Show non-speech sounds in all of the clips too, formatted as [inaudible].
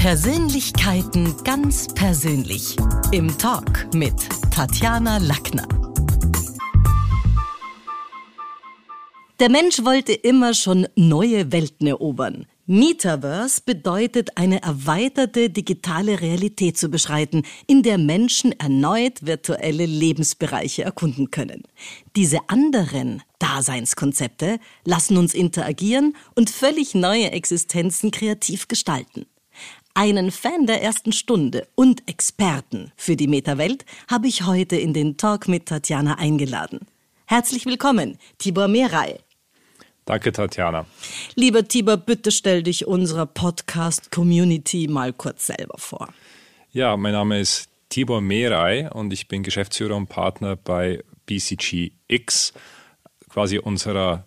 Persönlichkeiten ganz persönlich. Im Talk mit Tatjana Lackner. Der Mensch wollte immer schon neue Welten erobern. Metaverse bedeutet, eine erweiterte digitale Realität zu beschreiten, in der Menschen erneut virtuelle Lebensbereiche erkunden können. Diese anderen Daseinskonzepte lassen uns interagieren und völlig neue Existenzen kreativ gestalten. Einen Fan der ersten Stunde und Experten für die Metawelt habe ich heute in den Talk mit Tatjana eingeladen. Herzlich willkommen, Tibor Mehrei. Danke, Tatjana. Lieber Tibor, bitte stell dich unserer Podcast-Community mal kurz selber vor. Ja, mein Name ist Tibor Mehrei und ich bin Geschäftsführer und Partner bei BCG X, quasi unserer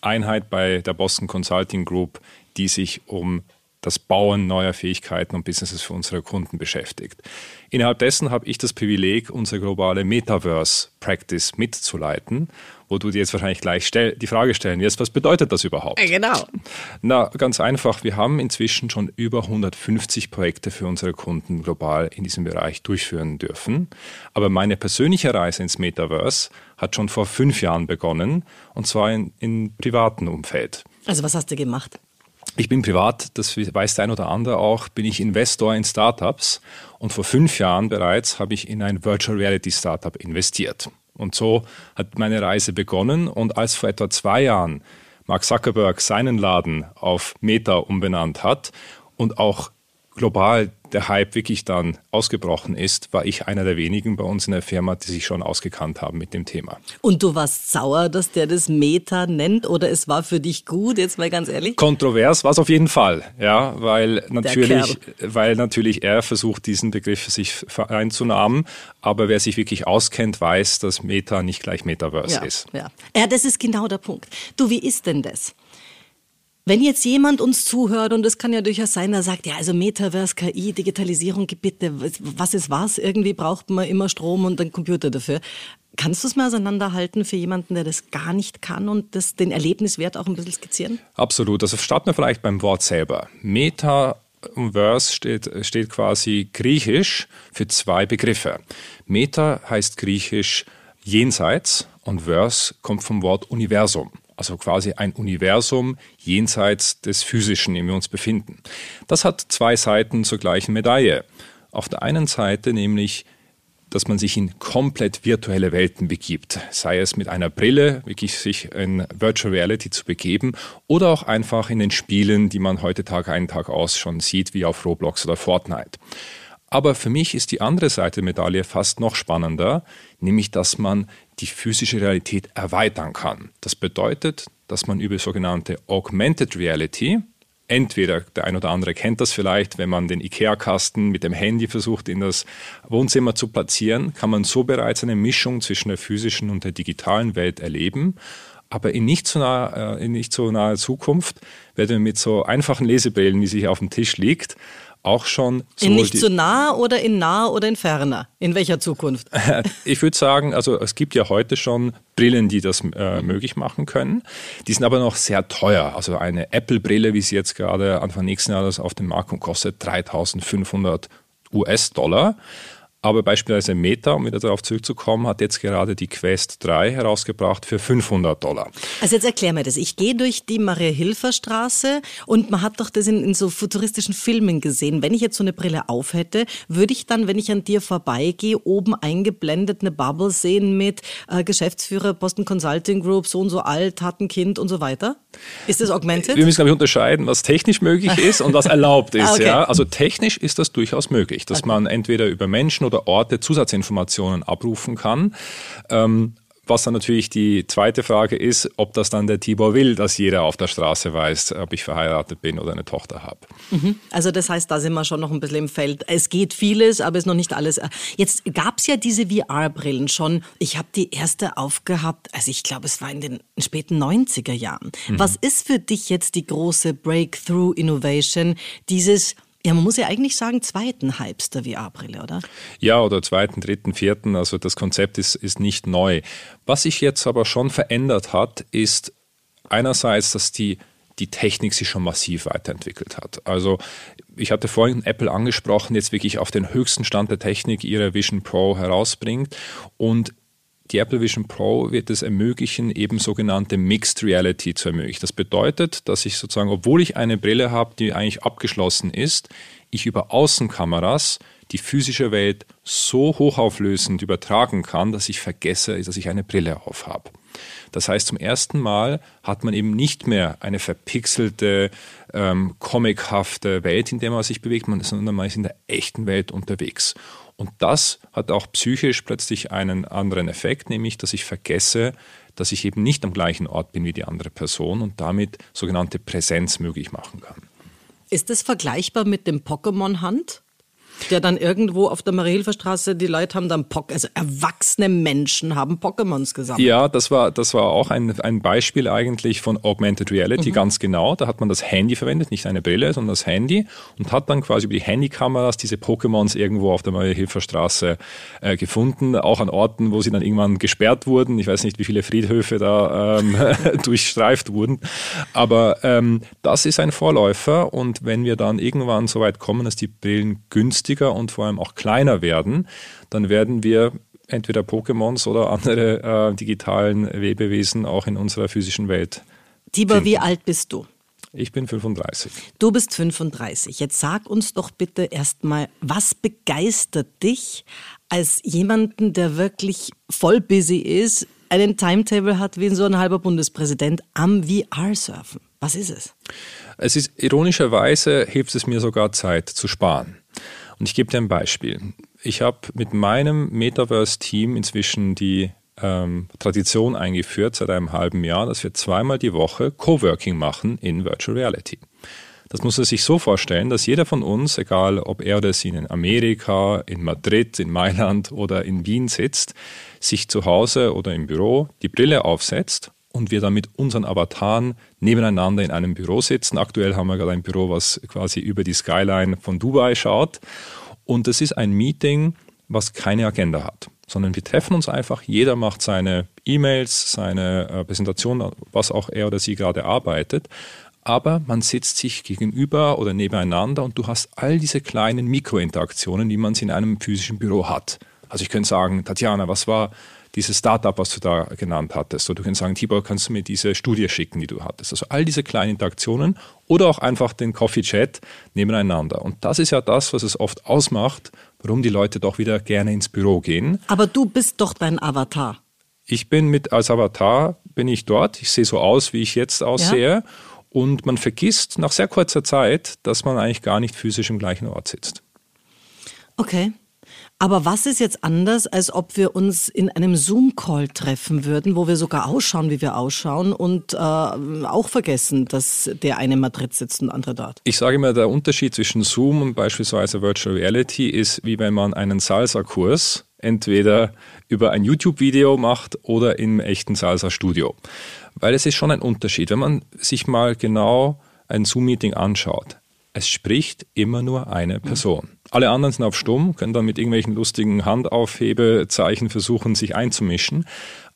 Einheit bei der Boston Consulting Group, die sich um das Bauen neuer Fähigkeiten und Businesses für unsere Kunden beschäftigt. Innerhalb dessen habe ich das Privileg, unsere globale Metaverse Practice mitzuleiten, wo du dir jetzt wahrscheinlich gleich die Frage stellen wirst, was bedeutet das überhaupt? Genau. Na, ganz einfach. Wir haben inzwischen schon über 150 Projekte für unsere Kunden global in diesem Bereich durchführen dürfen. Aber meine persönliche Reise ins Metaverse hat schon vor fünf Jahren begonnen und zwar in, in privaten Umfeld. Also was hast du gemacht? Ich bin privat, das weiß der ein oder andere auch, bin ich Investor in Startups und vor fünf Jahren bereits habe ich in ein Virtual Reality Startup investiert. Und so hat meine Reise begonnen und als vor etwa zwei Jahren Mark Zuckerberg seinen Laden auf Meta umbenannt hat und auch global der Hype wirklich dann ausgebrochen ist, war ich einer der wenigen bei uns in der Firma, die sich schon ausgekannt haben mit dem Thema. Und du warst sauer, dass der das Meta nennt oder es war für dich gut, jetzt mal ganz ehrlich? Kontrovers war es auf jeden Fall, ja, weil natürlich, weil natürlich er versucht, diesen Begriff für sich einzunahmen, aber wer sich wirklich auskennt, weiß, dass Meta nicht gleich Metaverse ja, ist. Ja. ja, das ist genau der Punkt. Du, wie ist denn das? Wenn jetzt jemand uns zuhört, und es kann ja durchaus sein, der sagt, ja, also Metaverse, KI, Digitalisierung, bitte, was ist was? Irgendwie braucht man immer Strom und einen Computer dafür. Kannst du es mal auseinanderhalten für jemanden, der das gar nicht kann und das, den Erlebniswert auch ein bisschen skizzieren? Absolut. Also starten wir vielleicht beim Wort selber. Metaverse steht, steht quasi griechisch für zwei Begriffe. Meta heißt griechisch jenseits und Verse kommt vom Wort Universum also quasi ein Universum jenseits des Physischen, in dem wir uns befinden. Das hat zwei Seiten zur gleichen Medaille. Auf der einen Seite nämlich dass man sich in komplett virtuelle Welten begibt, sei es mit einer Brille, wirklich sich in Virtual Reality zu begeben oder auch einfach in den Spielen, die man heute Tag ein, Tag aus schon sieht, wie auf Roblox oder Fortnite. Aber für mich ist die andere Seite der Medaille fast noch spannender, nämlich dass man die physische Realität erweitern kann. Das bedeutet, dass man über sogenannte Augmented Reality, entweder der ein oder andere kennt das vielleicht, wenn man den IKEA-Kasten mit dem Handy versucht in das Wohnzimmer zu platzieren, kann man so bereits eine Mischung zwischen der physischen und der digitalen Welt erleben. Aber in nicht so naher, äh, so naher Zukunft werden wir mit so einfachen Lesebrillen, wie sie hier auf dem Tisch liegt, auch schon. In nicht zu so nah oder in nah oder in ferner? In welcher Zukunft? [laughs] ich würde sagen, also es gibt ja heute schon Brillen, die das äh, möglich machen können. Die sind aber noch sehr teuer. Also eine Apple-Brille, wie sie jetzt gerade Anfang nächsten Jahres auf dem Markt kommt, kostet 3500 US-Dollar. Aber beispielsweise Meta, um wieder darauf zurückzukommen, hat jetzt gerade die Quest 3 herausgebracht für 500 Dollar. Also jetzt erklär mir das. Ich gehe durch die Maria-Hilfer-Straße und man hat doch das in, in, so futuristischen Filmen gesehen. Wenn ich jetzt so eine Brille auf hätte, würde ich dann, wenn ich an dir vorbeigehe, oben eingeblendet eine Bubble sehen mit äh, Geschäftsführer Boston Consulting Group, so und so alt, hat ein Kind und so weiter? Ist das augmented? Wir müssen, glaube ich, unterscheiden, was technisch möglich [laughs] ist und was erlaubt ist. okay. ja? Also technisch ist das durchaus möglich, dass okay. man entweder über Menschen oder Orte Zusatzinformationen abrufen kann. Ähm, was dann natürlich die zweite Frage ist, ob das dann der Tibor will, dass jeder auf der Straße weiß, ob ich verheiratet bin oder eine Tochter habe. Mhm. Also das heißt, da sind wir schon noch ein bisschen im Feld. Es geht vieles, aber es ist noch nicht alles. Jetzt gab es ja diese VR-Brillen schon. Ich habe die erste aufgehabt, also ich glaube, es war in den späten 90er Jahren. Mhm. Was ist für dich jetzt die große Breakthrough-Innovation, dieses ja, man muss ja eigentlich sagen, zweiten Hypes der VR-Brille, oder? Ja, oder zweiten, dritten, vierten. Also das Konzept ist, ist nicht neu. Was sich jetzt aber schon verändert hat, ist einerseits, dass die die Technik sich schon massiv weiterentwickelt hat. Also ich hatte vorhin Apple angesprochen, jetzt wirklich auf den höchsten Stand der Technik ihre Vision Pro herausbringt und die Apple Vision Pro wird es ermöglichen, eben sogenannte Mixed Reality zu ermöglichen. Das bedeutet, dass ich sozusagen, obwohl ich eine Brille habe, die eigentlich abgeschlossen ist, ich über Außenkameras die physische Welt so hochauflösend übertragen kann, dass ich vergesse, dass ich eine Brille auf habe. Das heißt, zum ersten Mal hat man eben nicht mehr eine verpixelte, ähm, comichafte Welt, in der man sich bewegt, sondern man ist in der echten Welt unterwegs. Und das hat auch psychisch plötzlich einen anderen Effekt, nämlich dass ich vergesse, dass ich eben nicht am gleichen Ort bin wie die andere Person und damit sogenannte Präsenz möglich machen kann. Ist das vergleichbar mit dem Pokémon-Hand? Der dann irgendwo auf der Mariehilferstraße, die Leute haben dann, Pock also erwachsene Menschen haben Pokémons gesammelt. Ja, das war, das war auch ein, ein Beispiel eigentlich von Augmented Reality, mhm. ganz genau. Da hat man das Handy verwendet, nicht eine Brille, sondern das Handy und hat dann quasi über die Handykameras diese Pokémons irgendwo auf der Mariehilferstraße äh, gefunden, auch an Orten, wo sie dann irgendwann gesperrt wurden. Ich weiß nicht, wie viele Friedhöfe da ähm, [laughs] durchstreift wurden. Aber ähm, das ist ein Vorläufer und wenn wir dann irgendwann so weit kommen, dass die Brillen günstig günstiger und vor allem auch kleiner werden, dann werden wir entweder Pokémons oder andere äh, digitalen Lebewesen auch in unserer physischen Welt. Tibor, finden. wie alt bist du? Ich bin 35. Du bist 35. Jetzt sag uns doch bitte erstmal, was begeistert dich als jemanden, der wirklich voll busy ist, einen Timetable hat wie so ein halber Bundespräsident am VR-Surfen? Was ist es? Es ist ironischerweise hilft es mir sogar Zeit zu sparen. Und ich gebe dir ein Beispiel. Ich habe mit meinem Metaverse-Team inzwischen die ähm, Tradition eingeführt seit einem halben Jahr, dass wir zweimal die Woche Coworking machen in Virtual Reality. Das muss man sich so vorstellen, dass jeder von uns, egal ob er oder sie in Amerika, in Madrid, in Mailand oder in Wien sitzt, sich zu Hause oder im Büro die Brille aufsetzt und wir dann mit unseren Avataren nebeneinander in einem Büro sitzen. Aktuell haben wir gerade ein Büro, was quasi über die Skyline von Dubai schaut. Und das ist ein Meeting, was keine Agenda hat, sondern wir treffen uns einfach, jeder macht seine E-Mails, seine äh, Präsentation, was auch er oder sie gerade arbeitet. Aber man sitzt sich gegenüber oder nebeneinander und du hast all diese kleinen Mikrointeraktionen, die man in einem physischen Büro hat. Also ich könnte sagen, Tatjana, was war dieses Startup, was du da genannt hattest. Oder du kannst sagen, Tibor, kannst du mir diese Studie schicken, die du hattest. Also all diese kleinen Interaktionen oder auch einfach den Coffee Chat nebeneinander. Und das ist ja das, was es oft ausmacht, warum die Leute doch wieder gerne ins Büro gehen. Aber du bist doch dein Avatar. Ich bin mit als Avatar bin ich dort. Ich sehe so aus, wie ich jetzt aussehe. Ja. Und man vergisst nach sehr kurzer Zeit, dass man eigentlich gar nicht physisch im gleichen Ort sitzt. Okay. Aber was ist jetzt anders, als ob wir uns in einem Zoom-Call treffen würden, wo wir sogar ausschauen, wie wir ausschauen und äh, auch vergessen, dass der eine in Madrid sitzt und der andere dort? Ich sage immer, der Unterschied zwischen Zoom und beispielsweise Virtual Reality ist, wie wenn man einen Salsa-Kurs entweder über ein YouTube-Video macht oder im echten Salsa-Studio. Weil es ist schon ein Unterschied. Wenn man sich mal genau ein Zoom-Meeting anschaut, es spricht immer nur eine Person. Alle anderen sind auf Stumm, können dann mit irgendwelchen lustigen Handaufhebezeichen versuchen, sich einzumischen.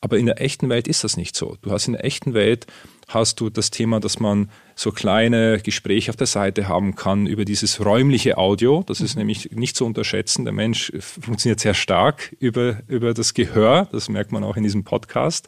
Aber in der echten Welt ist das nicht so. Du hast in der echten Welt hast du das Thema, dass man so kleine Gespräche auf der Seite haben kann über dieses räumliche Audio. Das ist mhm. nämlich nicht zu unterschätzen. Der Mensch funktioniert sehr stark über, über das Gehör. Das merkt man auch in diesem Podcast.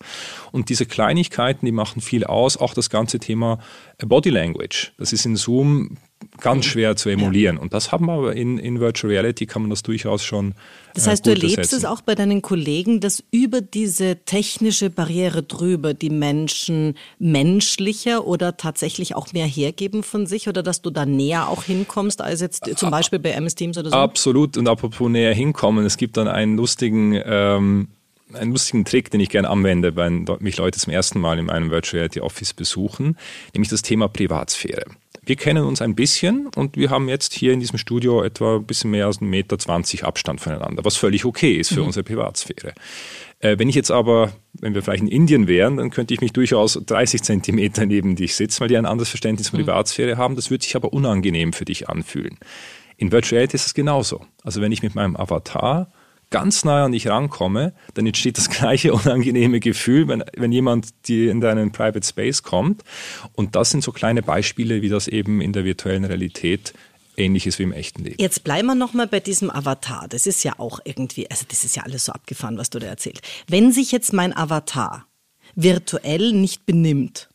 Und diese Kleinigkeiten, die machen viel aus. Auch das ganze Thema Body Language. Das ist in Zoom ganz schwer zu emulieren. Ja. Und das haben wir aber in, in Virtual Reality, kann man das durchaus schon. Das heißt, äh, du erlebst es auch bei deinen Kollegen, dass über diese technische Barriere drüber die Menschen menschlicher oder tatsächlich auch mehr hergeben von sich oder dass du da näher auch hinkommst als jetzt zum Beispiel bei MS Teams oder so? Absolut. Und apropos näher hinkommen, es gibt dann einen lustigen. Ähm, einen lustigen Trick, den ich gerne anwende, wenn mich Leute zum ersten Mal in einem Virtual Reality Office besuchen, nämlich das Thema Privatsphäre. Wir kennen uns ein bisschen und wir haben jetzt hier in diesem Studio etwa ein bisschen mehr als 1,20 Meter Abstand voneinander, was völlig okay ist für mhm. unsere Privatsphäre. Äh, wenn ich jetzt aber, wenn wir vielleicht in Indien wären, dann könnte ich mich durchaus 30 Zentimeter neben dich sitzen, weil die ein anderes Verständnis von mhm. Privatsphäre haben. Das würde sich aber unangenehm für dich anfühlen. In Virtual Reality ist es genauso. Also wenn ich mit meinem Avatar ganz nah an dich rankomme, dann entsteht das [laughs] gleiche unangenehme Gefühl, wenn, wenn jemand dir in deinen Private Space kommt. Und das sind so kleine Beispiele, wie das eben in der virtuellen Realität ähnlich ist wie im echten Leben. Jetzt bleiben wir nochmal bei diesem Avatar. Das ist ja auch irgendwie, also das ist ja alles so abgefahren, was du da erzählst. Wenn sich jetzt mein Avatar virtuell nicht benimmt,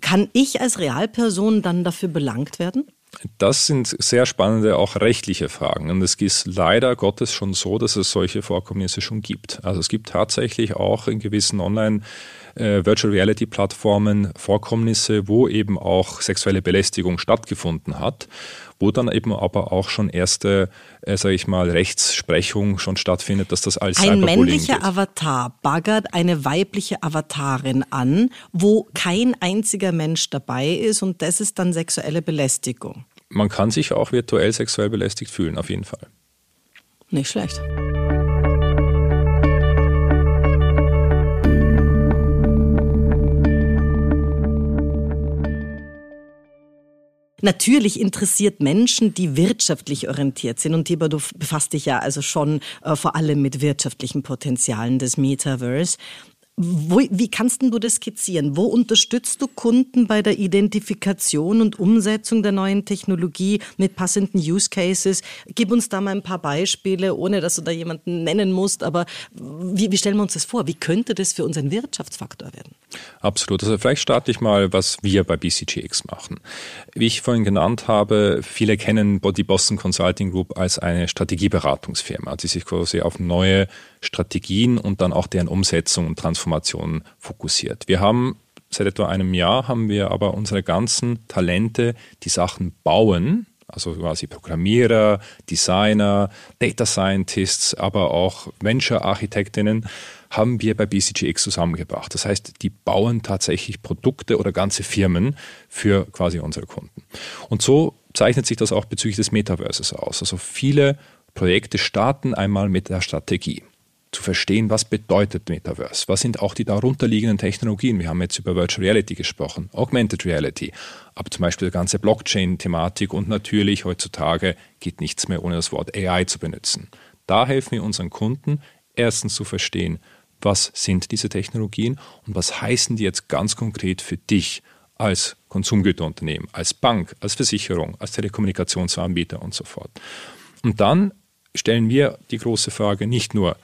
kann ich als Realperson dann dafür belangt werden? Das sind sehr spannende, auch rechtliche Fragen. Und es ist leider Gottes schon so, dass es solche Vorkommnisse schon gibt. Also es gibt tatsächlich auch in gewissen Online- äh, Virtual Reality Plattformen Vorkommnisse, wo eben auch sexuelle Belästigung stattgefunden hat, wo dann eben aber auch schon erste, äh, sage ich mal, Rechtsprechung schon stattfindet, dass das als Ein männlicher geht. Avatar baggert eine weibliche Avatarin an, wo kein einziger Mensch dabei ist und das ist dann sexuelle Belästigung. Man kann sich auch virtuell sexuell belästigt fühlen, auf jeden Fall. Nicht schlecht. Natürlich interessiert Menschen, die wirtschaftlich orientiert sind. Und Tibor, du befasst dich ja also schon äh, vor allem mit wirtschaftlichen Potenzialen des Metaverse. Wo, wie kannst du das skizzieren? Wo unterstützt du Kunden bei der Identifikation und Umsetzung der neuen Technologie mit passenden Use Cases? Gib uns da mal ein paar Beispiele, ohne dass du da jemanden nennen musst. Aber wie, wie stellen wir uns das vor? Wie könnte das für uns ein Wirtschaftsfaktor werden? Absolut. Also vielleicht starte ich mal, was wir bei BCGX machen. Wie ich vorhin genannt habe, viele kennen die Boston Consulting Group als eine Strategieberatungsfirma, die sich quasi auf neue Strategien und dann auch deren Umsetzung und Transformation fokussiert. Wir haben seit etwa einem Jahr haben wir aber unsere ganzen Talente, die Sachen bauen, also quasi Programmierer, Designer, Data Scientists, aber auch Venture-Architektinnen, haben wir bei BCGX zusammengebracht. Das heißt, die bauen tatsächlich Produkte oder ganze Firmen für quasi unsere Kunden. Und so zeichnet sich das auch bezüglich des Metaverses aus. Also viele Projekte starten einmal mit der Strategie zu verstehen, was bedeutet Metaverse, was sind auch die darunterliegenden Technologien. Wir haben jetzt über Virtual Reality gesprochen, Augmented Reality, aber zum Beispiel die ganze Blockchain-Thematik und natürlich heutzutage geht nichts mehr ohne das Wort AI zu benutzen. Da helfen wir unseren Kunden, erstens zu verstehen, was sind diese Technologien und was heißen die jetzt ganz konkret für dich als Konsumgüterunternehmen, als Bank, als Versicherung, als Telekommunikationsanbieter und so fort. Und dann stellen wir die große Frage nicht nur,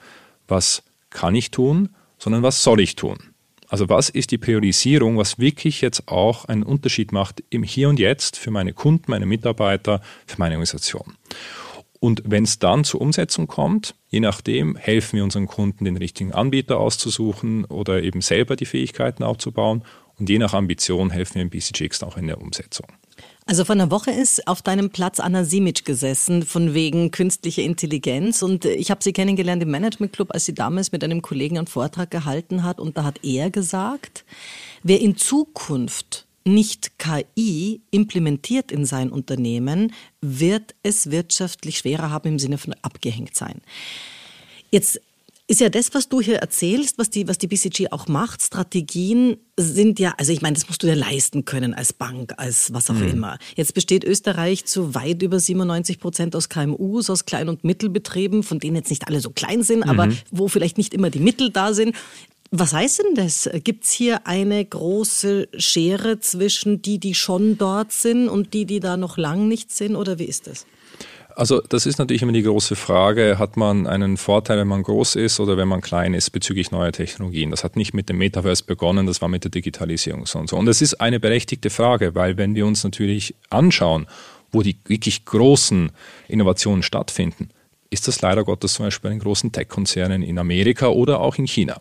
was kann ich tun, sondern was soll ich tun? Also was ist die Priorisierung, was wirklich jetzt auch einen Unterschied macht im Hier und Jetzt für meine Kunden, meine Mitarbeiter, für meine Organisation? Und wenn es dann zur Umsetzung kommt, je nachdem, helfen wir unseren Kunden, den richtigen Anbieter auszusuchen oder eben selber die Fähigkeiten aufzubauen. Und je nach Ambition helfen wir im BCGX auch in der Umsetzung. Also vor einer Woche ist auf deinem Platz Anna Simic gesessen, von wegen künstlicher Intelligenz. Und ich habe sie kennengelernt im Management Club, als sie damals mit einem Kollegen einen Vortrag gehalten hat. Und da hat er gesagt, wer in Zukunft nicht KI implementiert in sein Unternehmen, wird es wirtschaftlich schwerer haben im Sinne von abgehängt sein. Jetzt ist ja das, was du hier erzählst, was die, was die BCG auch macht. Strategien sind ja, also ich meine, das musst du dir leisten können als Bank, als was auch mhm. immer. Jetzt besteht Österreich zu weit über 97 Prozent aus KMUs, aus Klein- und Mittelbetrieben, von denen jetzt nicht alle so klein sind, mhm. aber wo vielleicht nicht immer die Mittel da sind. Was heißt denn das? Gibt es hier eine große Schere zwischen die, die schon dort sind und die, die da noch lang nicht sind? Oder wie ist das? Also das ist natürlich immer die große Frage, hat man einen Vorteil, wenn man groß ist oder wenn man klein ist bezüglich neuer Technologien? Das hat nicht mit dem Metaverse begonnen, das war mit der Digitalisierung und so. Und das ist eine berechtigte Frage, weil wenn wir uns natürlich anschauen, wo die wirklich großen Innovationen stattfinden, ist das leider Gottes zum Beispiel in großen Tech-Konzernen in Amerika oder auch in China.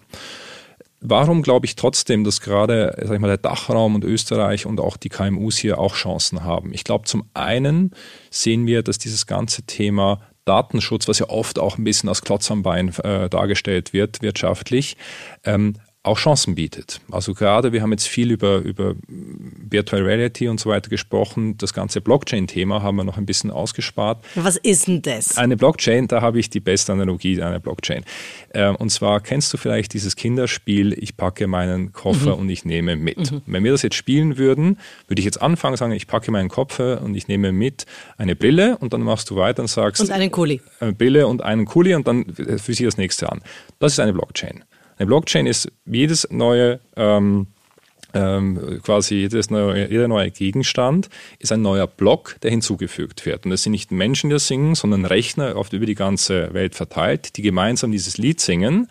Warum glaube ich trotzdem, dass gerade sag ich mal, der Dachraum und Österreich und auch die KMUs hier auch Chancen haben? Ich glaube, zum einen sehen wir, dass dieses ganze Thema Datenschutz, was ja oft auch ein bisschen als Klotz am Bein äh, dargestellt wird, wirtschaftlich, ähm, auch Chancen bietet. Also gerade, wir haben jetzt viel über, über Virtual Reality und so weiter gesprochen. Das ganze Blockchain-Thema haben wir noch ein bisschen ausgespart. Was ist denn das? Eine Blockchain, da habe ich die beste Analogie einer Blockchain. Ähm, und zwar kennst du vielleicht dieses Kinderspiel, ich packe meinen Koffer mhm. und ich nehme mit. Mhm. Wenn wir das jetzt spielen würden, würde ich jetzt anfangen, sagen, ich packe meinen Koffer und ich nehme mit eine Brille und dann machst du weiter und sagst. Und einen Kuli. Eine Brille und einen Kuli und dann führe ich das nächste an. Das ist eine Blockchain. Eine Blockchain ist jedes neue ähm, ähm, quasi jedes neue, jeder neue Gegenstand ist ein neuer Block, der hinzugefügt wird. Und das sind nicht Menschen, die das singen, sondern Rechner oft über die ganze Welt verteilt, die gemeinsam dieses Lied singen.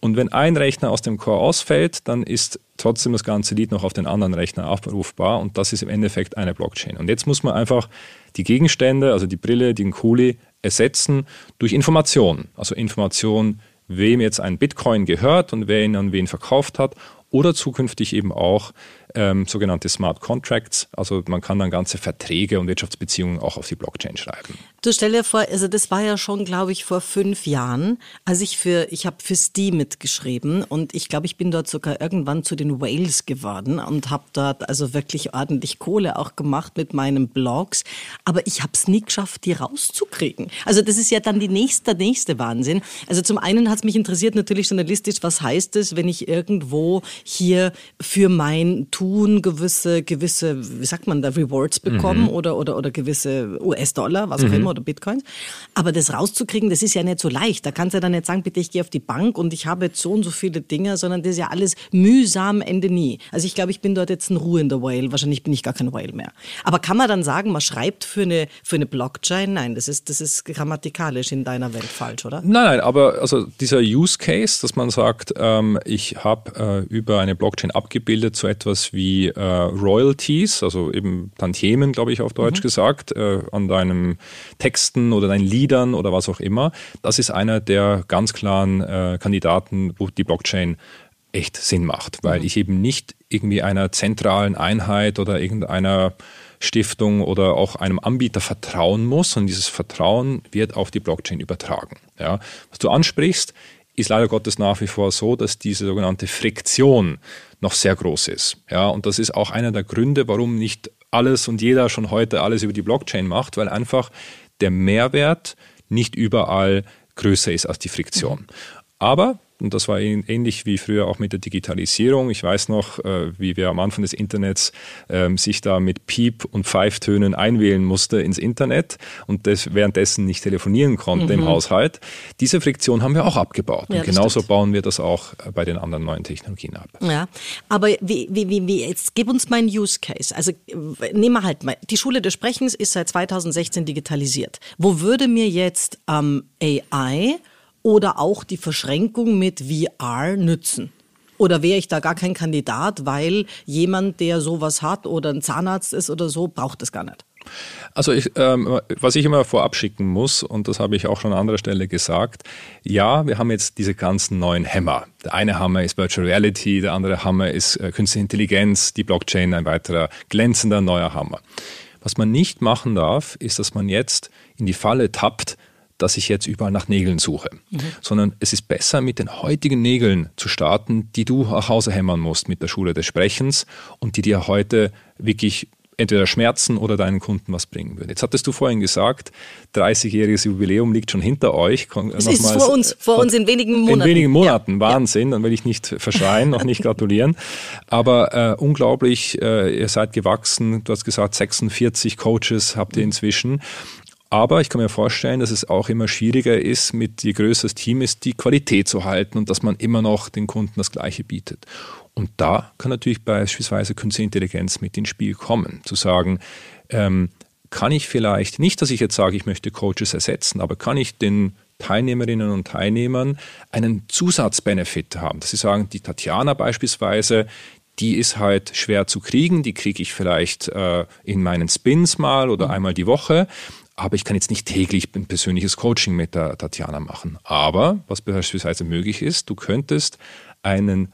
Und wenn ein Rechner aus dem Chor ausfällt, dann ist trotzdem das ganze Lied noch auf den anderen Rechner abrufbar und das ist im Endeffekt eine Blockchain. Und jetzt muss man einfach die Gegenstände, also die Brille, den Kuli, ersetzen durch Information. Also Information wem jetzt ein Bitcoin gehört und wer ihn an wen verkauft hat oder zukünftig eben auch ähm, sogenannte Smart Contracts. Also man kann dann ganze Verträge und Wirtschaftsbeziehungen auch auf die Blockchain schreiben. Du stell dir vor, also das war ja schon, glaube ich, vor fünf Jahren, als ich für, ich habe für Steam mitgeschrieben und ich glaube, ich bin dort sogar irgendwann zu den Whales geworden und habe dort also wirklich ordentlich Kohle auch gemacht mit meinen Blogs. Aber ich habe es nie geschafft, die rauszukriegen. Also das ist ja dann die nächste, der nächste Wahnsinn. Also zum einen hat es mich interessiert natürlich journalistisch, was heißt es, wenn ich irgendwo hier für mein Tun gewisse, gewisse, wie sagt man da, Rewards bekomme mhm. oder, oder, oder gewisse US-Dollar, was auch mhm. immer, oder Bitcoins. Aber das rauszukriegen, das ist ja nicht so leicht. Da kannst du ja dann nicht sagen, bitte, ich gehe auf die Bank und ich habe jetzt so und so viele Dinge, sondern das ist ja alles mühsam, Ende nie. Also ich glaube, ich bin dort jetzt ein ruhender Whale. Wahrscheinlich bin ich gar kein Whale mehr. Aber kann man dann sagen, man schreibt für eine, für eine Blockchain? Nein, das ist, das ist grammatikalisch in deiner Welt falsch, oder? Nein, nein, aber also dieser Use Case, dass man sagt, ähm, ich habe äh, über eine Blockchain abgebildet so etwas wie äh, Royalties, also eben Tantiemen, glaube ich auf Deutsch mhm. gesagt, äh, an deinem Texten oder deinen Liedern oder was auch immer. Das ist einer der ganz klaren äh, Kandidaten, wo die Blockchain echt Sinn macht, weil mhm. ich eben nicht irgendwie einer zentralen Einheit oder irgendeiner Stiftung oder auch einem Anbieter vertrauen muss, und dieses Vertrauen wird auf die Blockchain übertragen. Ja. Was du ansprichst, ist leider Gottes nach wie vor so, dass diese sogenannte Friktion noch sehr groß ist. Ja, und das ist auch einer der Gründe, warum nicht alles und jeder schon heute alles über die Blockchain macht, weil einfach der Mehrwert nicht überall größer ist als die Friktion. Aber und das war ähnlich wie früher auch mit der Digitalisierung. Ich weiß noch, äh, wie wir am Anfang des Internets ähm, sich da mit Piep- und Pfeiftönen einwählen musste ins Internet und das währenddessen nicht telefonieren konnte mhm. im Haushalt. Diese Friktion haben wir auch abgebaut. Ja, und genauso stimmt. bauen wir das auch äh, bei den anderen neuen Technologien ab. Ja, aber wie, wie, wie, wie jetzt gib uns mal einen Use Case. Also nehmen wir halt mal, die Schule des Sprechens ist seit 2016 digitalisiert. Wo würde mir jetzt ähm, AI oder auch die Verschränkung mit VR nützen? Oder wäre ich da gar kein Kandidat, weil jemand, der sowas hat oder ein Zahnarzt ist oder so, braucht es gar nicht? Also ich, ähm, was ich immer vorab schicken muss, und das habe ich auch schon an anderer Stelle gesagt, ja, wir haben jetzt diese ganzen neuen Hämmer. Der eine Hammer ist Virtual Reality, der andere Hammer ist äh, Künstliche Intelligenz, die Blockchain, ein weiterer glänzender neuer Hammer. Was man nicht machen darf, ist, dass man jetzt in die Falle tappt, dass ich jetzt überall nach Nägeln suche, mhm. sondern es ist besser, mit den heutigen Nägeln zu starten, die du nach Hause hämmern musst mit der Schule des Sprechens und die dir heute wirklich entweder Schmerzen oder deinen Kunden was bringen würde. Jetzt hattest du vorhin gesagt, 30-jähriges Jubiläum liegt schon hinter euch. Es ist vor uns, vor uns in wenigen Monaten. In wenigen Monaten, ja. Wahnsinn, dann will ich nicht verschreien, noch nicht gratulieren. Aber äh, unglaublich, äh, ihr seid gewachsen, du hast gesagt, 46 Coaches habt ihr inzwischen. Aber ich kann mir vorstellen, dass es auch immer schwieriger ist, mit je größer das Team ist, die Qualität zu halten und dass man immer noch den Kunden das Gleiche bietet. Und da kann natürlich beispielsweise Künstliche Intelligenz mit ins Spiel kommen, zu sagen, ähm, kann ich vielleicht, nicht, dass ich jetzt sage, ich möchte Coaches ersetzen, aber kann ich den Teilnehmerinnen und Teilnehmern einen Zusatzbenefit haben, dass sie sagen, die Tatjana beispielsweise, die ist halt schwer zu kriegen, die kriege ich vielleicht äh, in meinen Spins mal oder mhm. einmal die Woche aber ich kann jetzt nicht täglich ein persönliches Coaching mit der Tatjana machen. Aber was beispielsweise möglich ist, du könntest einen,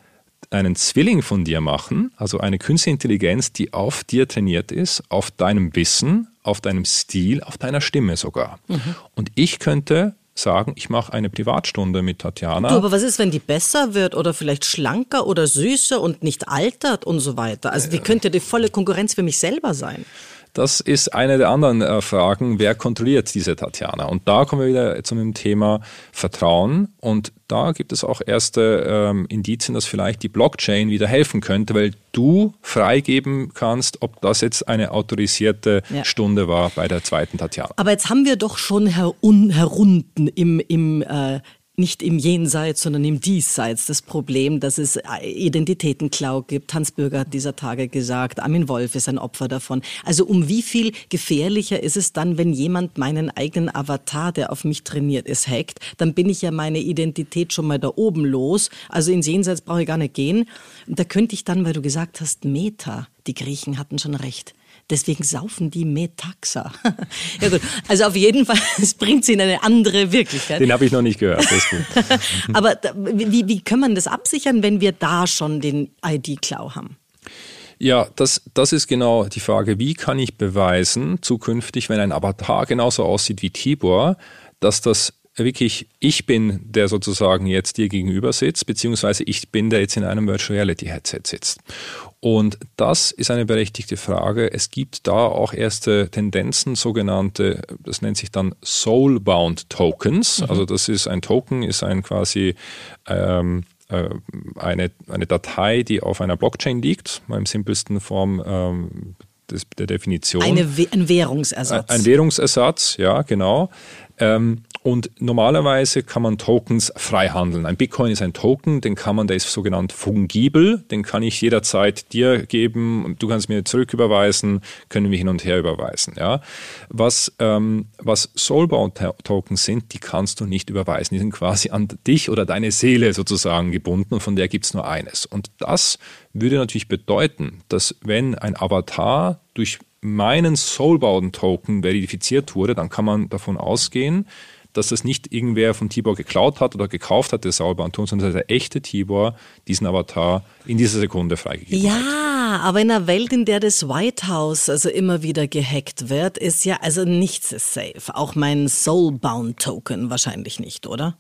einen Zwilling von dir machen, also eine künstliche Intelligenz, die auf dir trainiert ist, auf deinem Wissen, auf deinem Stil, auf deiner Stimme sogar. Mhm. Und ich könnte sagen, ich mache eine Privatstunde mit Tatjana. Du, aber was ist, wenn die besser wird oder vielleicht schlanker oder süßer und nicht altert und so weiter? Also die könnte die volle Konkurrenz für mich selber sein. Das ist eine der anderen äh, Fragen, wer kontrolliert diese Tatjana? Und da kommen wir wieder zu dem Thema Vertrauen. Und da gibt es auch erste ähm, Indizien, dass vielleicht die Blockchain wieder helfen könnte, weil du freigeben kannst, ob das jetzt eine autorisierte ja. Stunde war bei der zweiten Tatjana. Aber jetzt haben wir doch schon herunten im, im äh, nicht im Jenseits, sondern im Diesseits das Problem, dass es äh, Identitätenklau gibt. Hans Bürger hat dieser Tage gesagt, Armin Wolf ist ein Opfer davon. Also um wie viel gefährlicher ist es dann, wenn jemand meinen eigenen Avatar, der auf mich trainiert ist, hackt, dann bin ich ja meine Identität schon mal da oben los. Also ins Jenseits brauche ich gar nicht gehen. Da könnte ich dann, weil du gesagt hast, Meta, die Griechen hatten schon recht. Deswegen saufen die Metaxa. [laughs] ja gut, also auf jeden Fall, [laughs] es bringt sie in eine andere Wirklichkeit. Den habe ich noch nicht gehört, das ist gut. [laughs] Aber wie, wie kann man das absichern, wenn wir da schon den ID-Klau haben? Ja, das, das ist genau die Frage. Wie kann ich beweisen, zukünftig, wenn ein Avatar genauso aussieht wie Tibor, dass das wirklich ich bin, der sozusagen jetzt dir gegenüber sitzt, beziehungsweise ich bin, der jetzt in einem Virtual Reality Headset sitzt. Und das ist eine berechtigte Frage. Es gibt da auch erste Tendenzen, sogenannte, das nennt sich dann Soulbound Tokens. Mhm. Also das ist ein Token, ist ein quasi ähm, äh, eine, eine Datei, die auf einer Blockchain liegt, mal im simpelsten Form ähm, des, der Definition. Eine, ein Währungsersatz. Ein Währungsersatz, ja, genau. Ähm, und normalerweise kann man Tokens frei handeln. Ein Bitcoin ist ein Token, den kann man, der ist sogenannt fungibel, den kann ich jederzeit dir geben du kannst mir zurücküberweisen, können wir hin und her überweisen. Ja? Was, ähm, was Soulbound-Tokens sind, die kannst du nicht überweisen. Die sind quasi an dich oder deine Seele sozusagen gebunden und von der gibt es nur eines. Und das würde natürlich bedeuten, dass wenn ein Avatar durch meinen Soulbound-Token verifiziert wurde, dann kann man davon ausgehen, dass das nicht irgendwer von Tibor geklaut hat oder gekauft hat, der Soulbound-Token, sondern dass der echte Tibor diesen Avatar in dieser Sekunde freigegeben ja, hat. Ja, aber in einer Welt, in der das White House also immer wieder gehackt wird, ist ja also nichts ist safe. Auch mein Soulbound-Token wahrscheinlich nicht, oder?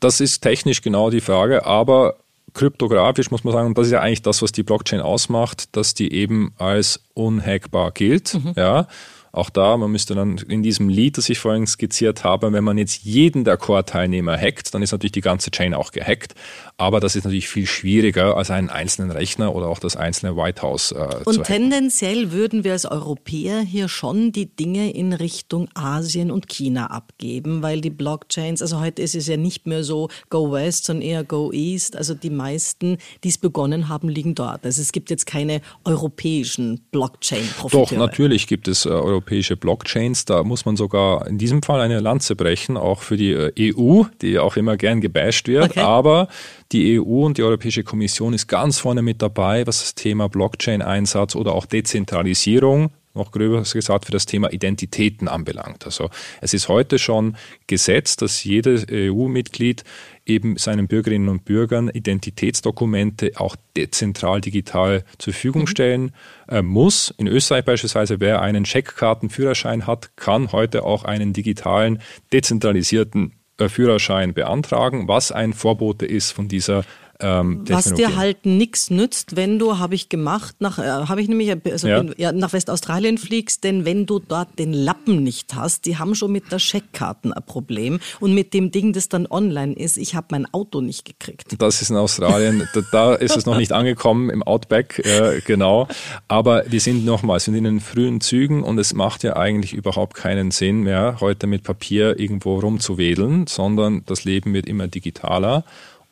Das ist technisch genau die Frage, aber kryptografisch muss man sagen, und das ist ja eigentlich das, was die Blockchain ausmacht, dass die eben als unhackbar gilt. Mhm. Ja. Auch da, man müsste dann in diesem Lied, das ich vorhin skizziert habe, wenn man jetzt jeden der Core-Teilnehmer hackt, dann ist natürlich die ganze Chain auch gehackt. Aber das ist natürlich viel schwieriger als einen einzelnen Rechner oder auch das einzelne White House. Äh, und tendenziell würden wir als Europäer hier schon die Dinge in Richtung Asien und China abgeben, weil die Blockchains, also heute ist es ja nicht mehr so Go West, sondern eher Go East. Also die meisten, die es begonnen haben, liegen dort. Also es gibt jetzt keine europäischen Blockchain-Profiteure. Doch, natürlich gibt es äh, europäische Blockchains. Da muss man sogar in diesem Fall eine Lanze brechen, auch für die äh, EU, die auch immer gern gebasht wird. Okay. Aber die EU und die Europäische Kommission ist ganz vorne mit dabei, was das Thema Blockchain-Einsatz oder auch Dezentralisierung noch gröber gesagt, für das Thema Identitäten anbelangt. Also es ist heute schon Gesetz, dass jedes EU-Mitglied eben seinen Bürgerinnen und Bürgern Identitätsdokumente auch dezentral digital zur Verfügung mhm. stellen äh, muss. In Österreich beispielsweise, wer einen Scheckkartenführerschein hat, kann heute auch einen digitalen, dezentralisierten äh, Führerschein beantragen, was ein Vorbote ist von dieser ähm, Was dir halt nichts nützt, wenn du, habe ich gemacht, nach, äh, habe ich nämlich also ja. ja. nach Westaustralien fliegst, denn wenn du dort den Lappen nicht hast, die haben schon mit der Scheckkarten ein Problem und mit dem Ding, das dann online ist, ich habe mein Auto nicht gekriegt. Das ist in Australien, da, da, ist es noch nicht angekommen im Outback, äh, genau. Aber wir sind nochmals, wir sind in den frühen Zügen und es macht ja eigentlich überhaupt keinen Sinn mehr, heute mit Papier irgendwo rumzuwedeln, sondern das Leben wird immer digitaler.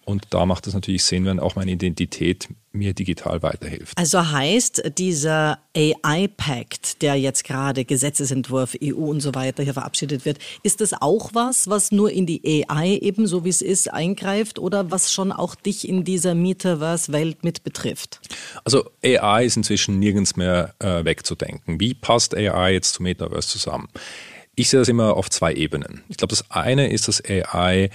Und da macht es natürlich Sinn, wenn auch meine Identität mir digital weiterhilft. Also heißt dieser AI-Pact, der jetzt gerade Gesetzesentwurf EU und so weiter hier verabschiedet wird, ist das auch was, was nur in die AI eben so wie es ist eingreift oder was schon auch dich in dieser Metaverse-Welt mit betrifft? Also AI ist inzwischen nirgends mehr äh, wegzudenken. Wie passt AI jetzt zu Metaverse zusammen? Ich sehe das immer auf zwei Ebenen. Ich glaube, das eine ist, dass AI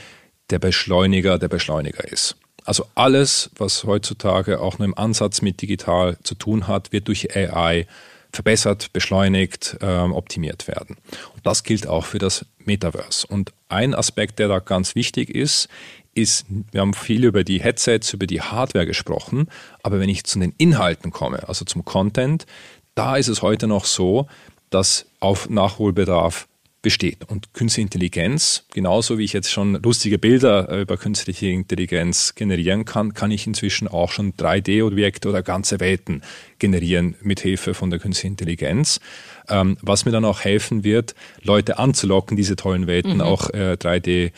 der Beschleuniger der Beschleuniger ist. Also alles, was heutzutage auch nur im Ansatz mit digital zu tun hat, wird durch AI verbessert, beschleunigt, ähm, optimiert werden. Und das gilt auch für das Metaverse. Und ein Aspekt, der da ganz wichtig ist, ist, wir haben viel über die Headsets, über die Hardware gesprochen, aber wenn ich zu den Inhalten komme, also zum Content, da ist es heute noch so, dass auf Nachholbedarf besteht. Und künstliche Intelligenz, genauso wie ich jetzt schon lustige Bilder äh, über künstliche Intelligenz generieren kann, kann ich inzwischen auch schon 3D-Objekte oder ganze Welten generieren mit Hilfe von der künstlichen Intelligenz. Ähm, was mir dann auch helfen wird, Leute anzulocken, diese tollen Welten mhm. auch äh, 3D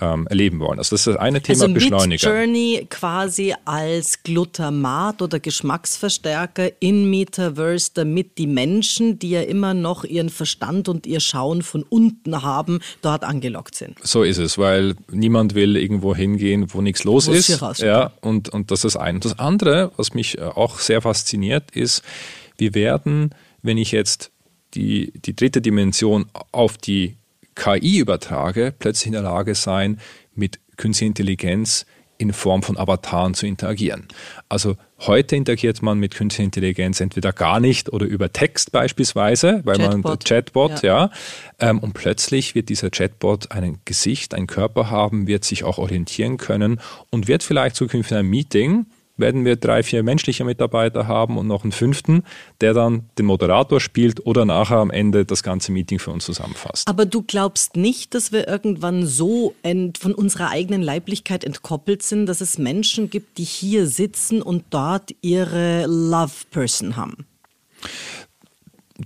ähm, erleben wollen. Also das ist das eine Thema also Beschleuniger. Journey quasi als Glutamat oder Geschmacksverstärker in Metaverse, damit die Menschen, die ja immer noch ihren Verstand und ihr Schauen von unten haben, dort angelockt sind. So ist es, weil niemand will irgendwo hingehen, wo nichts los wo ist. Ja, und, und das ist ein. Das andere, was mich äh, auch sehr fasziniert, ist, wir werden, wenn ich jetzt die, die dritte Dimension auf die KI übertrage, plötzlich in der Lage sein, mit künstlicher Intelligenz in Form von Avataren zu interagieren. Also heute interagiert man mit künstlicher Intelligenz entweder gar nicht oder über Text beispielsweise, weil Chatbot. man Chatbot, ja. ja ähm, und plötzlich wird dieser Chatbot ein Gesicht, einen Körper haben, wird sich auch orientieren können und wird vielleicht zukünftig in einem Meeting werden wir drei, vier menschliche Mitarbeiter haben und noch einen fünften, der dann den Moderator spielt oder nachher am Ende das ganze Meeting für uns zusammenfasst. Aber du glaubst nicht, dass wir irgendwann so von unserer eigenen Leiblichkeit entkoppelt sind, dass es Menschen gibt, die hier sitzen und dort ihre Love Person haben?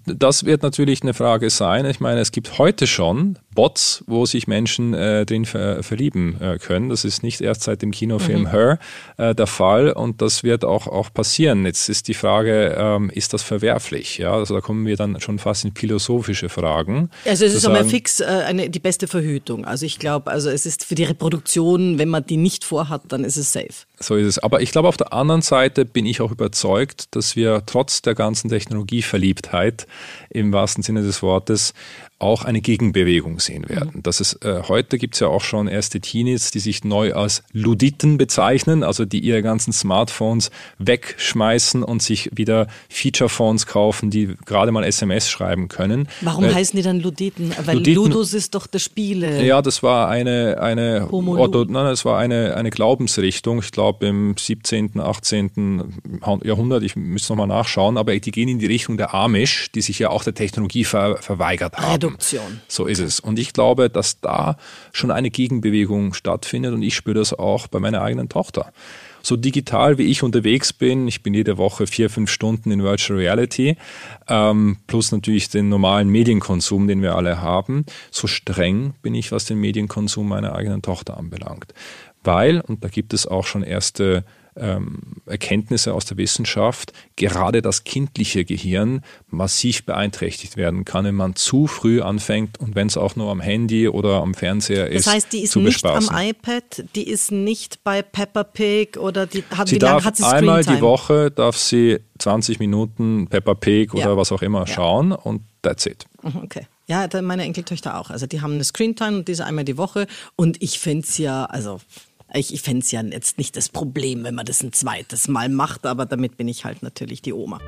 Das wird natürlich eine Frage sein. Ich meine, es gibt heute schon Bots, wo sich Menschen äh, drin ver verlieben äh, können. Das ist nicht erst seit dem Kinofilm mhm. Her äh, der Fall und das wird auch, auch passieren. Jetzt ist die Frage, ähm, ist das verwerflich? Ja, also da kommen wir dann schon fast in philosophische Fragen. Also es ist einmal fix äh, eine, die beste Verhütung. Also ich glaube, also es ist für die Reproduktion, wenn man die nicht vorhat, dann ist es safe. So ist es. Aber ich glaube, auf der anderen Seite bin ich auch überzeugt, dass wir trotz der ganzen Technologieverliebtheit im wahrsten Sinne des Wortes auch eine Gegenbewegung sehen werden. Mhm. Das ist, äh, heute gibt es ja auch schon erste Teenies, die sich neu als Luditen bezeichnen, also die ihre ganzen Smartphones wegschmeißen und sich wieder Feature-Phones kaufen, die gerade mal SMS schreiben können. Warum Weil, heißen die dann Luditen? Weil Luditen, Ludus ist doch das Spiele. Ja, das war eine, eine, Ortho, nein, das war eine, eine Glaubensrichtung, ich glaube im 17., 18. Jahrhundert, ich müsste nochmal nachschauen, aber die gehen in die Richtung der Amish, die sich ja auch der Technologie ver, verweigert haben. Reduktion. So ist es. Und ich glaube, dass da schon eine Gegenbewegung stattfindet und ich spüre das auch bei meiner eigenen Tochter. So digital wie ich unterwegs bin, ich bin jede Woche vier, fünf Stunden in Virtual Reality, ähm, plus natürlich den normalen Medienkonsum, den wir alle haben, so streng bin ich, was den Medienkonsum meiner eigenen Tochter anbelangt. Weil, und da gibt es auch schon erste ähm, Erkenntnisse aus der Wissenschaft, gerade das kindliche Gehirn massiv beeinträchtigt werden kann, wenn man zu früh anfängt und wenn es auch nur am Handy oder am Fernseher ist. Das heißt, die ist nicht am iPad, die ist nicht bei Peppa Pig oder die hat, sie wie lange hat sie Einmal die Woche darf sie 20 Minuten Peppa Pig oder ja. was auch immer ja. schauen und that's it. Mhm, okay. Ja, meine Enkeltöchter auch. Also die haben eine Screentime und diese einmal die Woche. Und ich finde es ja, also ich, ich fände es ja jetzt nicht das Problem, wenn man das ein zweites Mal macht, aber damit bin ich halt natürlich die Oma.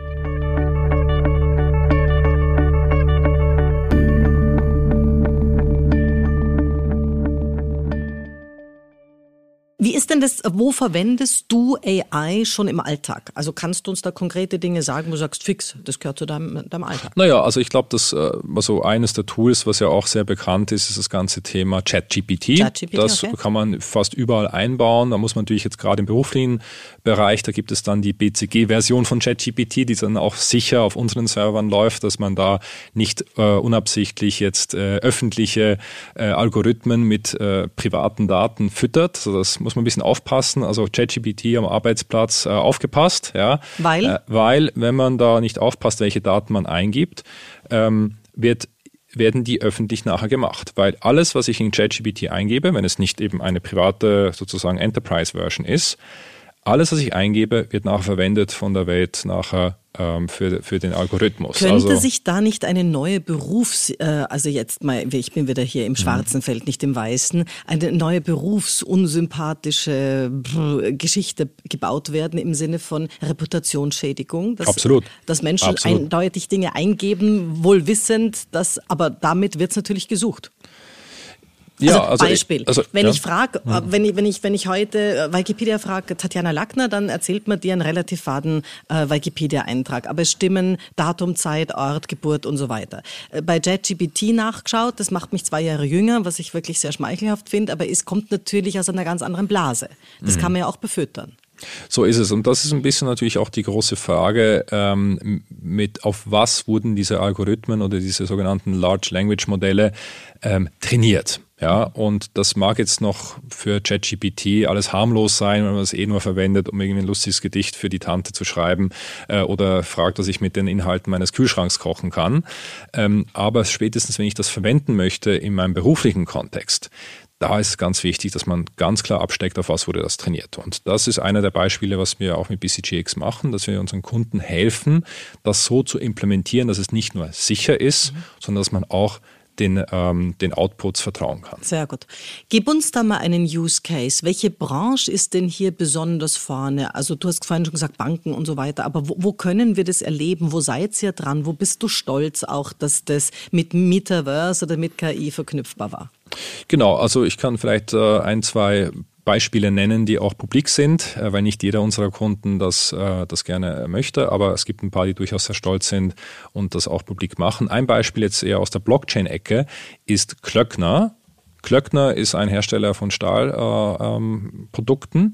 Wie ist denn das, wo verwendest du AI schon im Alltag? Also kannst du uns da konkrete Dinge sagen, wo du sagst, fix, das gehört zu deinem, deinem Alltag? Naja, also ich glaube, das äh, also eines der Tools, was ja auch sehr bekannt ist, ist das ganze Thema ChatGPT. Chat das okay. kann man fast überall einbauen. Da muss man natürlich jetzt gerade im beruflichen Bereich, da gibt es dann die BCG-Version von ChatGPT, die dann auch sicher auf unseren Servern läuft, dass man da nicht äh, unabsichtlich jetzt äh, öffentliche äh, Algorithmen mit äh, privaten Daten füttert. Also das muss man ein bisschen aufpassen. Also ChatGPT am Arbeitsplatz äh, aufgepasst, ja. Weil? Äh, weil, wenn man da nicht aufpasst, welche Daten man eingibt, ähm, wird werden die öffentlich nachher gemacht. Weil alles, was ich in ChatGPT eingebe, wenn es nicht eben eine private sozusagen Enterprise-Version ist, alles, was ich eingebe, wird nachher verwendet von der Welt nachher für, für den Algorithmus. Könnte also, sich da nicht eine neue Berufs-, äh, also jetzt mal, ich bin wieder hier im mhm. schwarzen Feld, nicht im weißen, eine neue berufsunsympathische Geschichte gebaut werden im Sinne von Reputationsschädigung? Dass, Absolut. Dass Menschen Absolut. eindeutig Dinge eingeben, wohl wissend, dass, aber damit wird es natürlich gesucht. Ja, also, also Beispiel. Ich, also, wenn ja. ich frage, mhm. wenn ich, wenn ich, wenn ich heute äh, Wikipedia frage, Tatjana Lackner, dann erzählt man dir einen relativ faden äh, Wikipedia-Eintrag. Aber es stimmen Datum, Zeit, Ort, Geburt und so weiter. Äh, bei JetGPT nachgeschaut, das macht mich zwei Jahre jünger, was ich wirklich sehr schmeichelhaft finde, aber es kommt natürlich aus einer ganz anderen Blase. Das mhm. kann man ja auch befüttern. So ist es. Und das ist ein bisschen natürlich auch die große Frage, ähm, mit auf was wurden diese Algorithmen oder diese sogenannten Large Language Modelle ähm, trainiert. Ja, und das mag jetzt noch für ChatGPT alles harmlos sein, wenn man es eh nur verwendet, um irgendwie ein lustiges Gedicht für die Tante zu schreiben äh, oder fragt, was ich mit den Inhalten meines Kühlschranks kochen kann. Ähm, aber spätestens, wenn ich das verwenden möchte in meinem beruflichen Kontext, da ist es ganz wichtig, dass man ganz klar absteckt, auf was wurde das trainiert. Und das ist einer der Beispiele, was wir auch mit BCGX machen, dass wir unseren Kunden helfen, das so zu implementieren, dass es nicht nur sicher ist, mhm. sondern dass man auch den, ähm, den Outputs vertrauen kann. Sehr gut. Gib uns da mal einen Use Case. Welche Branche ist denn hier besonders vorne? Also du hast vorhin schon gesagt Banken und so weiter, aber wo, wo können wir das erleben? Wo seid ihr dran? Wo bist du stolz auch, dass das mit Metaverse oder mit KI verknüpfbar war? Genau, also ich kann vielleicht äh, ein, zwei Beispiele nennen, die auch publik sind, äh, weil nicht jeder unserer Kunden das, äh, das gerne möchte, aber es gibt ein paar, die durchaus sehr stolz sind und das auch publik machen. Ein Beispiel jetzt eher aus der Blockchain-Ecke ist Klöckner. Klöckner ist ein Hersteller von Stahlprodukten äh, ähm,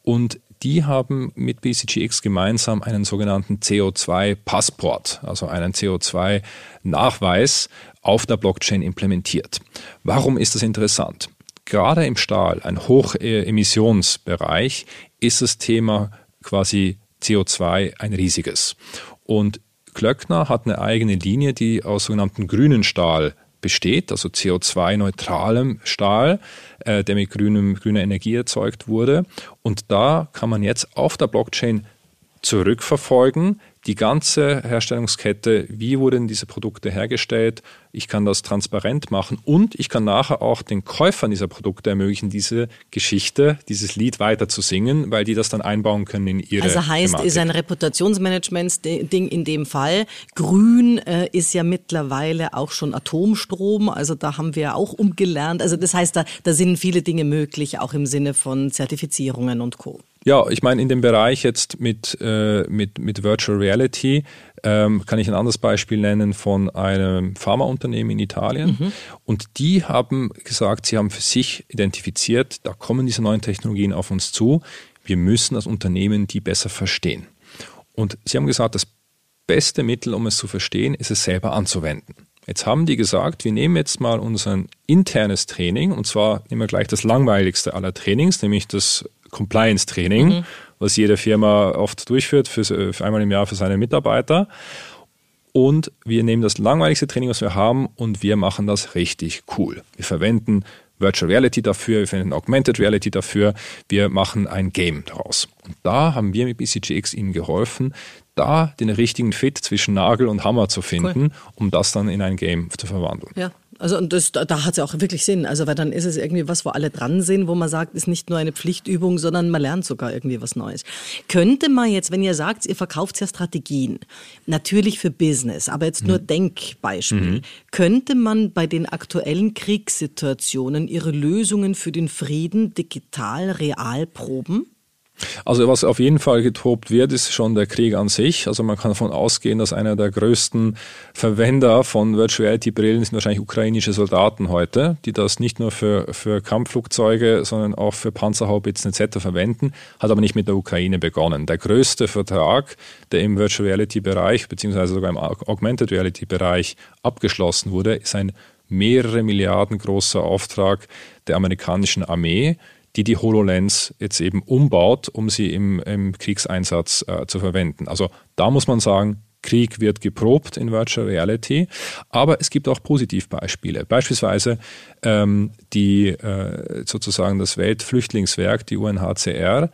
und die haben mit BCGX gemeinsam einen sogenannten CO2-Passport, also einen CO2-Nachweis auf der Blockchain implementiert. Warum ist das interessant? Gerade im Stahl, ein Hochemissionsbereich, ist das Thema quasi CO2 ein riesiges. Und Klöckner hat eine eigene Linie, die aus sogenannten grünen Stahl besteht, also CO2-neutralem Stahl, äh, der mit grünem, grüner Energie erzeugt wurde. Und da kann man jetzt auf der Blockchain zurückverfolgen, die ganze Herstellungskette, wie wurden diese Produkte hergestellt. Ich kann das transparent machen und ich kann nachher auch den Käufern dieser Produkte ermöglichen, diese Geschichte, dieses Lied weiter zu singen, weil die das dann einbauen können in ihre Also heißt, Thematik. ist ein Reputationsmanagement-Ding in dem Fall. Grün äh, ist ja mittlerweile auch schon Atomstrom, also da haben wir auch umgelernt. Also das heißt, da, da sind viele Dinge möglich, auch im Sinne von Zertifizierungen und Co. Ja, ich meine, in dem Bereich jetzt mit, äh, mit, mit Virtual Reality ähm, kann ich ein anderes Beispiel nennen von einem Pharmaunternehmen in Italien. Mhm. Und die haben gesagt, sie haben für sich identifiziert, da kommen diese neuen Technologien auf uns zu. Wir müssen als Unternehmen die besser verstehen. Und sie haben gesagt, das beste Mittel, um es zu verstehen, ist es selber anzuwenden. Jetzt haben die gesagt, wir nehmen jetzt mal unser internes Training und zwar nehmen wir gleich das langweiligste aller Trainings, nämlich das Compliance-Training, mhm. Was jede Firma oft durchführt, für, für einmal im Jahr für seine Mitarbeiter. Und wir nehmen das langweiligste Training, was wir haben, und wir machen das richtig cool. Wir verwenden Virtual Reality dafür, wir verwenden Augmented Reality dafür, wir machen ein Game daraus. Und da haben wir mit BCGX ihnen geholfen, da den richtigen Fit zwischen Nagel und Hammer zu finden, cool. um das dann in ein Game zu verwandeln. Ja, also und das, da hat es ja auch wirklich Sinn. Also weil dann ist es irgendwie was, wo alle dran sind, wo man sagt, ist nicht nur eine Pflichtübung, sondern man lernt sogar irgendwie was Neues. Könnte man jetzt, wenn ihr sagt, ihr verkauft ja Strategien, natürlich für Business, aber jetzt nur mhm. Denkbeispiel, mhm. könnte man bei den aktuellen Kriegssituationen ihre Lösungen für den Frieden digital real proben? Also was auf jeden Fall getobt wird, ist schon der Krieg an sich. Also man kann davon ausgehen, dass einer der größten Verwender von Virtual Reality Brillen sind wahrscheinlich ukrainische Soldaten heute, die das nicht nur für, für Kampfflugzeuge, sondern auch für Panzerhaubitzen etc. verwenden, hat aber nicht mit der Ukraine begonnen. Der größte Vertrag, der im Virtual Reality Bereich beziehungsweise sogar im Augmented Reality Bereich abgeschlossen wurde, ist ein mehrere Milliarden großer Auftrag der amerikanischen Armee die die HoloLens jetzt eben umbaut, um sie im, im Kriegseinsatz äh, zu verwenden. Also da muss man sagen, Krieg wird geprobt in Virtual Reality, aber es gibt auch Positivbeispiele. Beispielsweise ähm, die äh, sozusagen das Weltflüchtlingswerk, die UNHCR,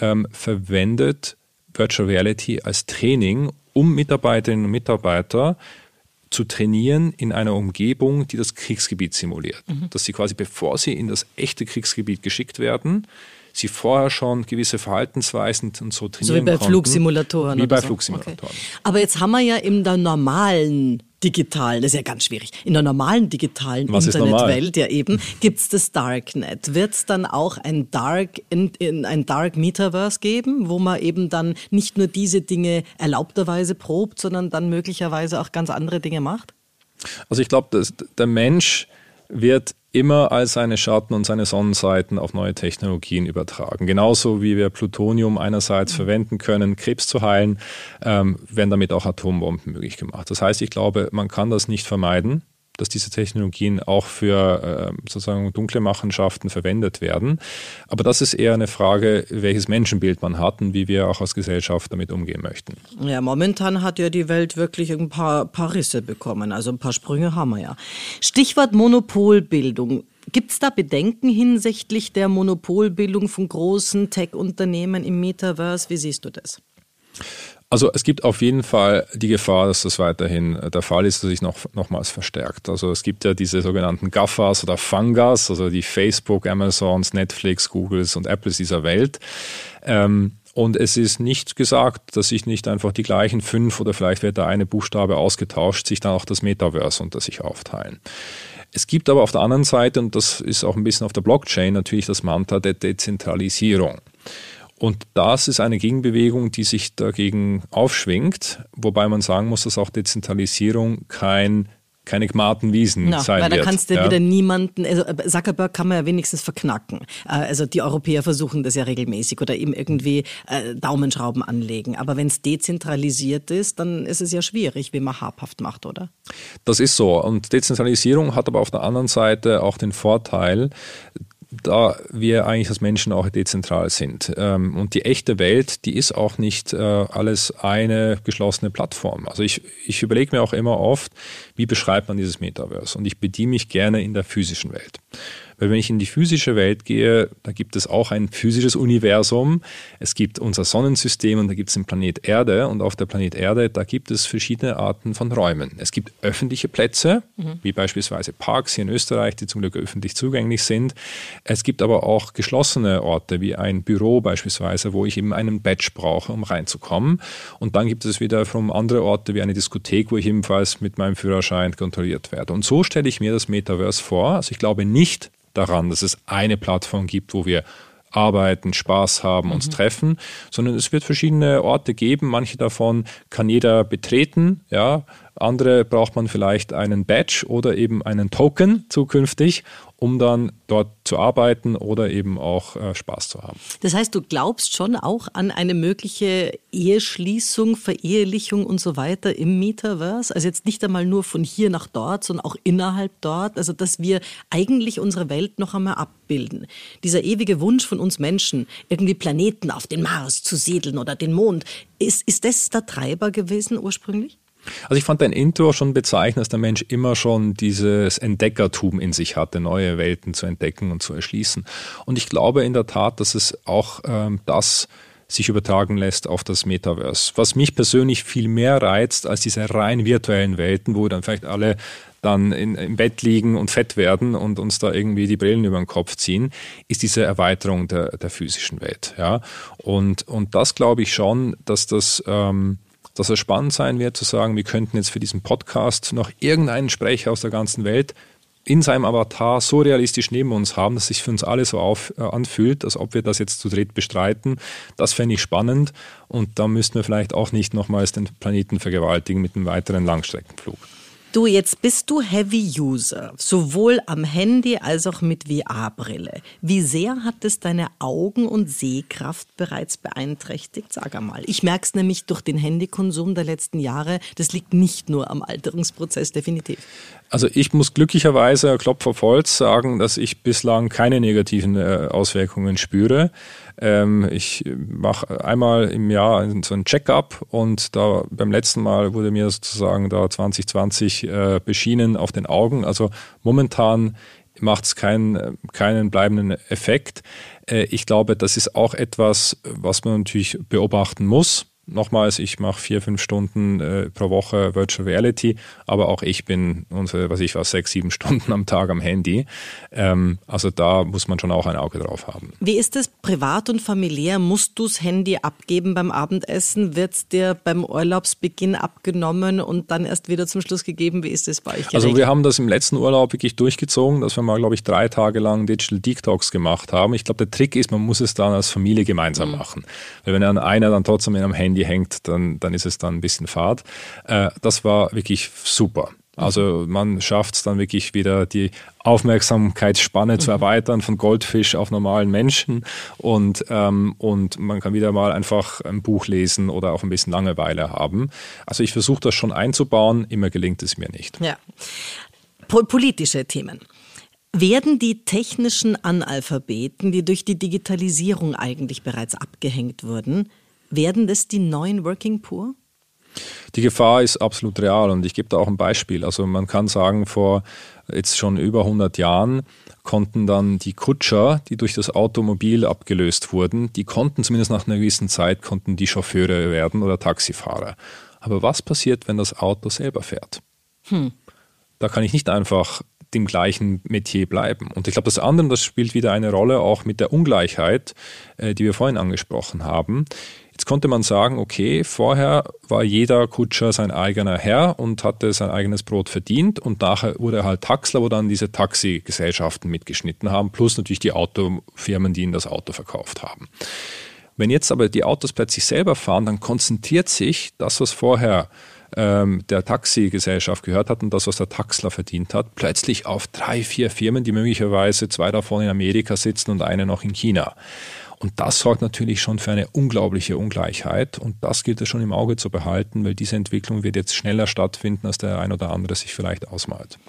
ähm, verwendet Virtual Reality als Training, um Mitarbeiterinnen und Mitarbeiter zu trainieren in einer Umgebung, die das Kriegsgebiet simuliert. Mhm. Dass sie quasi, bevor sie in das echte Kriegsgebiet geschickt werden, sie vorher schon gewisse Verhaltensweisen und so trainieren So wie bei konnten, Flugsimulatoren. Wie bei so. Flugsimulatoren. Okay. Aber jetzt haben wir ja in der normalen digitalen, das ist ja ganz schwierig, in der normalen digitalen Was Internetwelt ja eben, gibt es das Darknet. Wird es dann auch ein Dark, in, in, ein Dark Metaverse geben, wo man eben dann nicht nur diese Dinge erlaubterweise probt, sondern dann möglicherweise auch ganz andere Dinge macht? Also ich glaube, der Mensch wird immer all seine Schatten und seine Sonnenseiten auf neue Technologien übertragen. Genauso wie wir Plutonium einerseits verwenden können, Krebs zu heilen, ähm, werden damit auch Atombomben möglich gemacht. Das heißt, ich glaube, man kann das nicht vermeiden dass diese Technologien auch für äh, sozusagen dunkle Machenschaften verwendet werden. Aber das ist eher eine Frage, welches Menschenbild man hat und wie wir auch als Gesellschaft damit umgehen möchten. Ja, momentan hat ja die Welt wirklich ein paar, paar Risse bekommen. Also ein paar Sprünge haben wir ja. Stichwort Monopolbildung. Gibt es da Bedenken hinsichtlich der Monopolbildung von großen Tech-Unternehmen im Metaverse? Wie siehst du das? Also es gibt auf jeden Fall die Gefahr, dass das weiterhin der Fall ist, dass sich noch, nochmals verstärkt. Also es gibt ja diese sogenannten GAFAs oder Fangas, also die Facebook, Amazons, Netflix, Googles und Apples dieser Welt. Ähm, und es ist nicht gesagt, dass sich nicht einfach die gleichen fünf oder vielleicht wird da eine Buchstabe ausgetauscht, sich dann auch das Metaverse unter sich aufteilen. Es gibt aber auf der anderen Seite, und das ist auch ein bisschen auf der Blockchain, natürlich das Mantra der Dezentralisierung. Und das ist eine Gegenbewegung, die sich dagegen aufschwingt, wobei man sagen muss, dass auch Dezentralisierung kein keine gmarten Wiesen no, sein weil da kannst du ja. wieder niemanden, also äh, Zuckerberg kann man ja wenigstens verknacken. Äh, also die Europäer versuchen das ja regelmäßig oder eben irgendwie äh, Daumenschrauben anlegen. Aber wenn es dezentralisiert ist, dann ist es ja schwierig, wie man habhaft macht, oder? Das ist so. Und Dezentralisierung hat aber auf der anderen Seite auch den Vorteil, da wir eigentlich als Menschen auch dezentral sind. Ähm, und die echte Welt, die ist auch nicht äh, alles eine geschlossene Plattform. Also ich, ich überlege mir auch immer oft, wie beschreibt man dieses Metaverse? Und ich bediene mich gerne in der physischen Welt. Weil wenn ich in die physische Welt gehe, da gibt es auch ein physisches Universum. Es gibt unser Sonnensystem und da gibt es den Planet Erde. Und auf der Planet Erde, da gibt es verschiedene Arten von Räumen. Es gibt öffentliche Plätze, mhm. wie beispielsweise Parks hier in Österreich, die zum Glück öffentlich zugänglich sind. Es gibt aber auch geschlossene Orte, wie ein Büro beispielsweise, wo ich eben einen Badge brauche, um reinzukommen. Und dann gibt es wiederum andere Orte wie eine Diskothek, wo ich ebenfalls mit meinem Führerschein kontrolliert werde. Und so stelle ich mir das Metaverse vor. Also ich glaube nicht, daran, dass es eine Plattform gibt, wo wir arbeiten, Spaß haben, uns mhm. treffen, sondern es wird verschiedene Orte geben. Manche davon kann jeder betreten, ja. Andere braucht man vielleicht einen Badge oder eben einen Token zukünftig, um dann dort zu arbeiten oder eben auch äh, Spaß zu haben. Das heißt, du glaubst schon auch an eine mögliche Eheschließung, Verehelichung und so weiter im Metaverse? Also jetzt nicht einmal nur von hier nach dort, sondern auch innerhalb dort. Also dass wir eigentlich unsere Welt noch einmal abbilden. Dieser ewige Wunsch von uns Menschen, irgendwie Planeten auf den Mars zu siedeln oder den Mond, ist, ist das der Treiber gewesen ursprünglich? Also ich fand dein Intro schon bezeichnend, dass der Mensch immer schon dieses Entdeckertum in sich hatte, neue Welten zu entdecken und zu erschließen. Und ich glaube in der Tat, dass es auch ähm, das sich übertragen lässt auf das Metaverse. Was mich persönlich viel mehr reizt als diese rein virtuellen Welten, wo dann vielleicht alle dann in, im Bett liegen und fett werden und uns da irgendwie die Brillen über den Kopf ziehen, ist diese Erweiterung der, der physischen Welt. Ja? Und, und das glaube ich schon, dass das ähm, dass es spannend sein wird zu sagen, wir könnten jetzt für diesen Podcast noch irgendeinen Sprecher aus der ganzen Welt in seinem Avatar so realistisch neben uns haben, dass es sich für uns alle so auf, äh, anfühlt, als ob wir das jetzt zu dritt bestreiten. Das fände ich spannend und da müssten wir vielleicht auch nicht nochmals den Planeten vergewaltigen mit einem weiteren Langstreckenflug. Du, jetzt bist du Heavy User, sowohl am Handy als auch mit VR-Brille. Wie sehr hat es deine Augen- und Sehkraft bereits beeinträchtigt? Sag einmal. Ich merke es nämlich durch den Handykonsum der letzten Jahre. Das liegt nicht nur am Alterungsprozess, definitiv. Also ich muss glücklicherweise Klopf auf Holz sagen, dass ich bislang keine negativen äh, Auswirkungen spüre. Ähm, ich mache einmal im Jahr so ein Check-up und da beim letzten Mal wurde mir sozusagen da 2020 äh, beschienen auf den Augen. Also momentan macht es keinen, keinen bleibenden Effekt. Äh, ich glaube, das ist auch etwas, was man natürlich beobachten muss Nochmals, ich mache vier, fünf Stunden äh, pro Woche Virtual Reality, aber auch ich bin, unsere, was ich was, sechs, sieben [laughs] Stunden am Tag am Handy. Ähm, also da muss man schon auch ein Auge drauf haben. Wie ist es privat und familiär? Musst du das Handy abgeben beim Abendessen? Wird es dir beim Urlaubsbeginn abgenommen und dann erst wieder zum Schluss gegeben? Wie ist es bei euch? Geregelt? Also wir haben das im letzten Urlaub wirklich durchgezogen, dass wir mal, glaube ich, drei Tage lang Digital Detox gemacht haben. Ich glaube, der Trick ist, man muss es dann als Familie gemeinsam mhm. machen. Weil wenn dann einer dann trotzdem in einem Handy Handy hängt, dann, dann ist es dann ein bisschen fad. Äh, das war wirklich super. Also man schafft es dann wirklich wieder, die Aufmerksamkeitsspanne mhm. zu erweitern von Goldfisch auf normalen Menschen und, ähm, und man kann wieder mal einfach ein Buch lesen oder auch ein bisschen Langeweile haben. Also ich versuche das schon einzubauen, immer gelingt es mir nicht. Ja. Politische Themen. Werden die technischen Analphabeten, die durch die Digitalisierung eigentlich bereits abgehängt wurden, werden das die neuen Working Poor? Die Gefahr ist absolut real und ich gebe da auch ein Beispiel. Also man kann sagen, vor jetzt schon über 100 Jahren konnten dann die Kutscher, die durch das Automobil abgelöst wurden, die konnten zumindest nach einer gewissen Zeit, konnten die Chauffeure werden oder Taxifahrer. Aber was passiert, wenn das Auto selber fährt? Hm. Da kann ich nicht einfach dem gleichen Metier bleiben. Und ich glaube, das andere, das spielt wieder eine Rolle auch mit der Ungleichheit, äh, die wir vorhin angesprochen haben. Jetzt konnte man sagen, okay, vorher war jeder Kutscher sein eigener Herr und hatte sein eigenes Brot verdient und nachher wurde er halt Taxler, wo dann diese Taxigesellschaften mitgeschnitten haben, plus natürlich die Autofirmen, die ihnen das Auto verkauft haben. Wenn jetzt aber die Autos plötzlich selber fahren, dann konzentriert sich das, was vorher ähm, der Taxigesellschaft gehört hat und das, was der Taxler verdient hat, plötzlich auf drei, vier Firmen, die möglicherweise zwei davon in Amerika sitzen und eine noch in China. Und das sorgt natürlich schon für eine unglaubliche Ungleichheit. Und das gilt es schon im Auge zu behalten, weil diese Entwicklung wird jetzt schneller stattfinden, als der ein oder andere sich vielleicht ausmalt.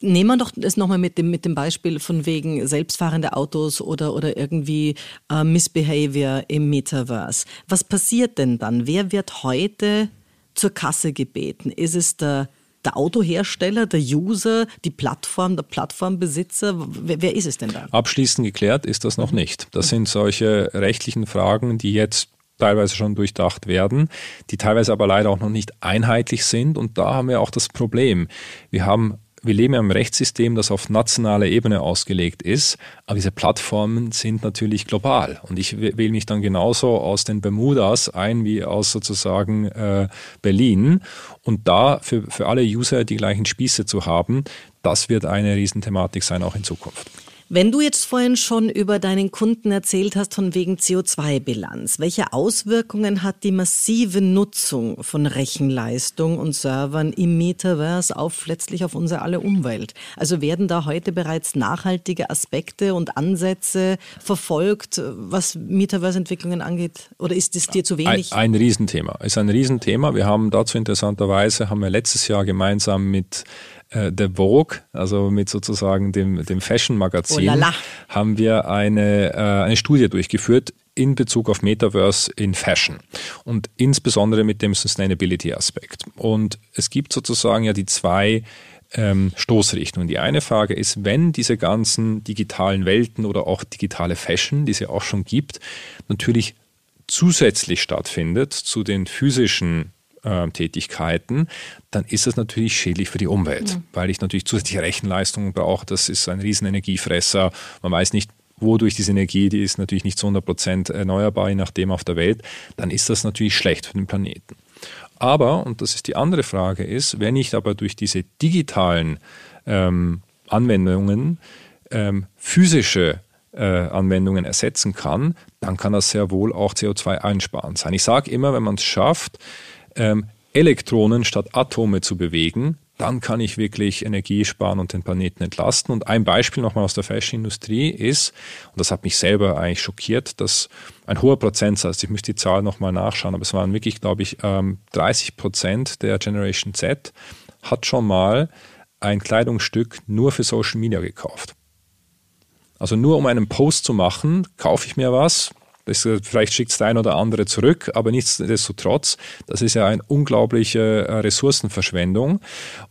Nehmen wir doch das nochmal mit dem, mit dem Beispiel von wegen selbstfahrende Autos oder, oder irgendwie äh, Missbehavior im Metaverse. Was passiert denn dann? Wer wird heute zur Kasse gebeten? Ist es der der Autohersteller, der User, die Plattform, der Plattformbesitzer? Wer, wer ist es denn da? Abschließend geklärt ist das noch nicht. Das sind solche rechtlichen Fragen, die jetzt teilweise schon durchdacht werden, die teilweise aber leider auch noch nicht einheitlich sind. Und da haben wir auch das Problem. Wir haben wir leben ja im Rechtssystem, das auf nationaler Ebene ausgelegt ist, aber diese Plattformen sind natürlich global. Und ich wähle mich dann genauso aus den Bermudas ein wie aus sozusagen äh, Berlin. Und da für, für alle User die gleichen Spieße zu haben, das wird eine Riesenthematik sein, auch in Zukunft. Wenn du jetzt vorhin schon über deinen Kunden erzählt hast von wegen CO2-Bilanz, welche Auswirkungen hat die massive Nutzung von Rechenleistung und Servern im Metaverse auf letztlich auf unsere alle Umwelt? Also werden da heute bereits nachhaltige Aspekte und Ansätze verfolgt, was Metaverse-Entwicklungen angeht? Oder ist es dir zu wenig? Ein, ein Riesenthema. Ist ein Riesenthema. Wir haben dazu interessanterweise haben wir letztes Jahr gemeinsam mit äh, der Vogue, also mit sozusagen dem, dem Fashion-Magazin, oh haben wir eine, äh, eine Studie durchgeführt in Bezug auf Metaverse in Fashion und insbesondere mit dem Sustainability-Aspekt. Und es gibt sozusagen ja die zwei ähm, Stoßrichtungen. Die eine Frage ist, wenn diese ganzen digitalen Welten oder auch digitale Fashion, die es ja auch schon gibt, natürlich zusätzlich stattfindet zu den physischen Tätigkeiten, dann ist das natürlich schädlich für die Umwelt, ja. weil ich natürlich zusätzliche Rechenleistungen brauche. Das ist ein riesen Energiefresser. Man weiß nicht, wodurch diese Energie, die ist natürlich nicht zu 100 Prozent erneuerbar, je nachdem auf der Welt, dann ist das natürlich schlecht für den Planeten. Aber, und das ist die andere Frage, ist, wenn ich aber durch diese digitalen ähm, Anwendungen ähm, physische äh, Anwendungen ersetzen kann, dann kann das sehr wohl auch CO2 einsparend sein. Ich sage immer, wenn man es schafft, ähm, Elektronen statt Atome zu bewegen, dann kann ich wirklich Energie sparen und den Planeten entlasten. Und ein Beispiel nochmal aus der Fashion-Industrie ist, und das hat mich selber eigentlich schockiert, dass ein hoher Prozentsatz, ich müsste die Zahl nochmal nachschauen, aber es waren wirklich, glaube ich, 30 ähm, Prozent der Generation Z hat schon mal ein Kleidungsstück nur für Social Media gekauft. Also nur um einen Post zu machen, kaufe ich mir was, das, äh, vielleicht schickt es der ein oder andere zurück, aber nichtsdestotrotz, das ist ja eine unglaubliche äh, Ressourcenverschwendung.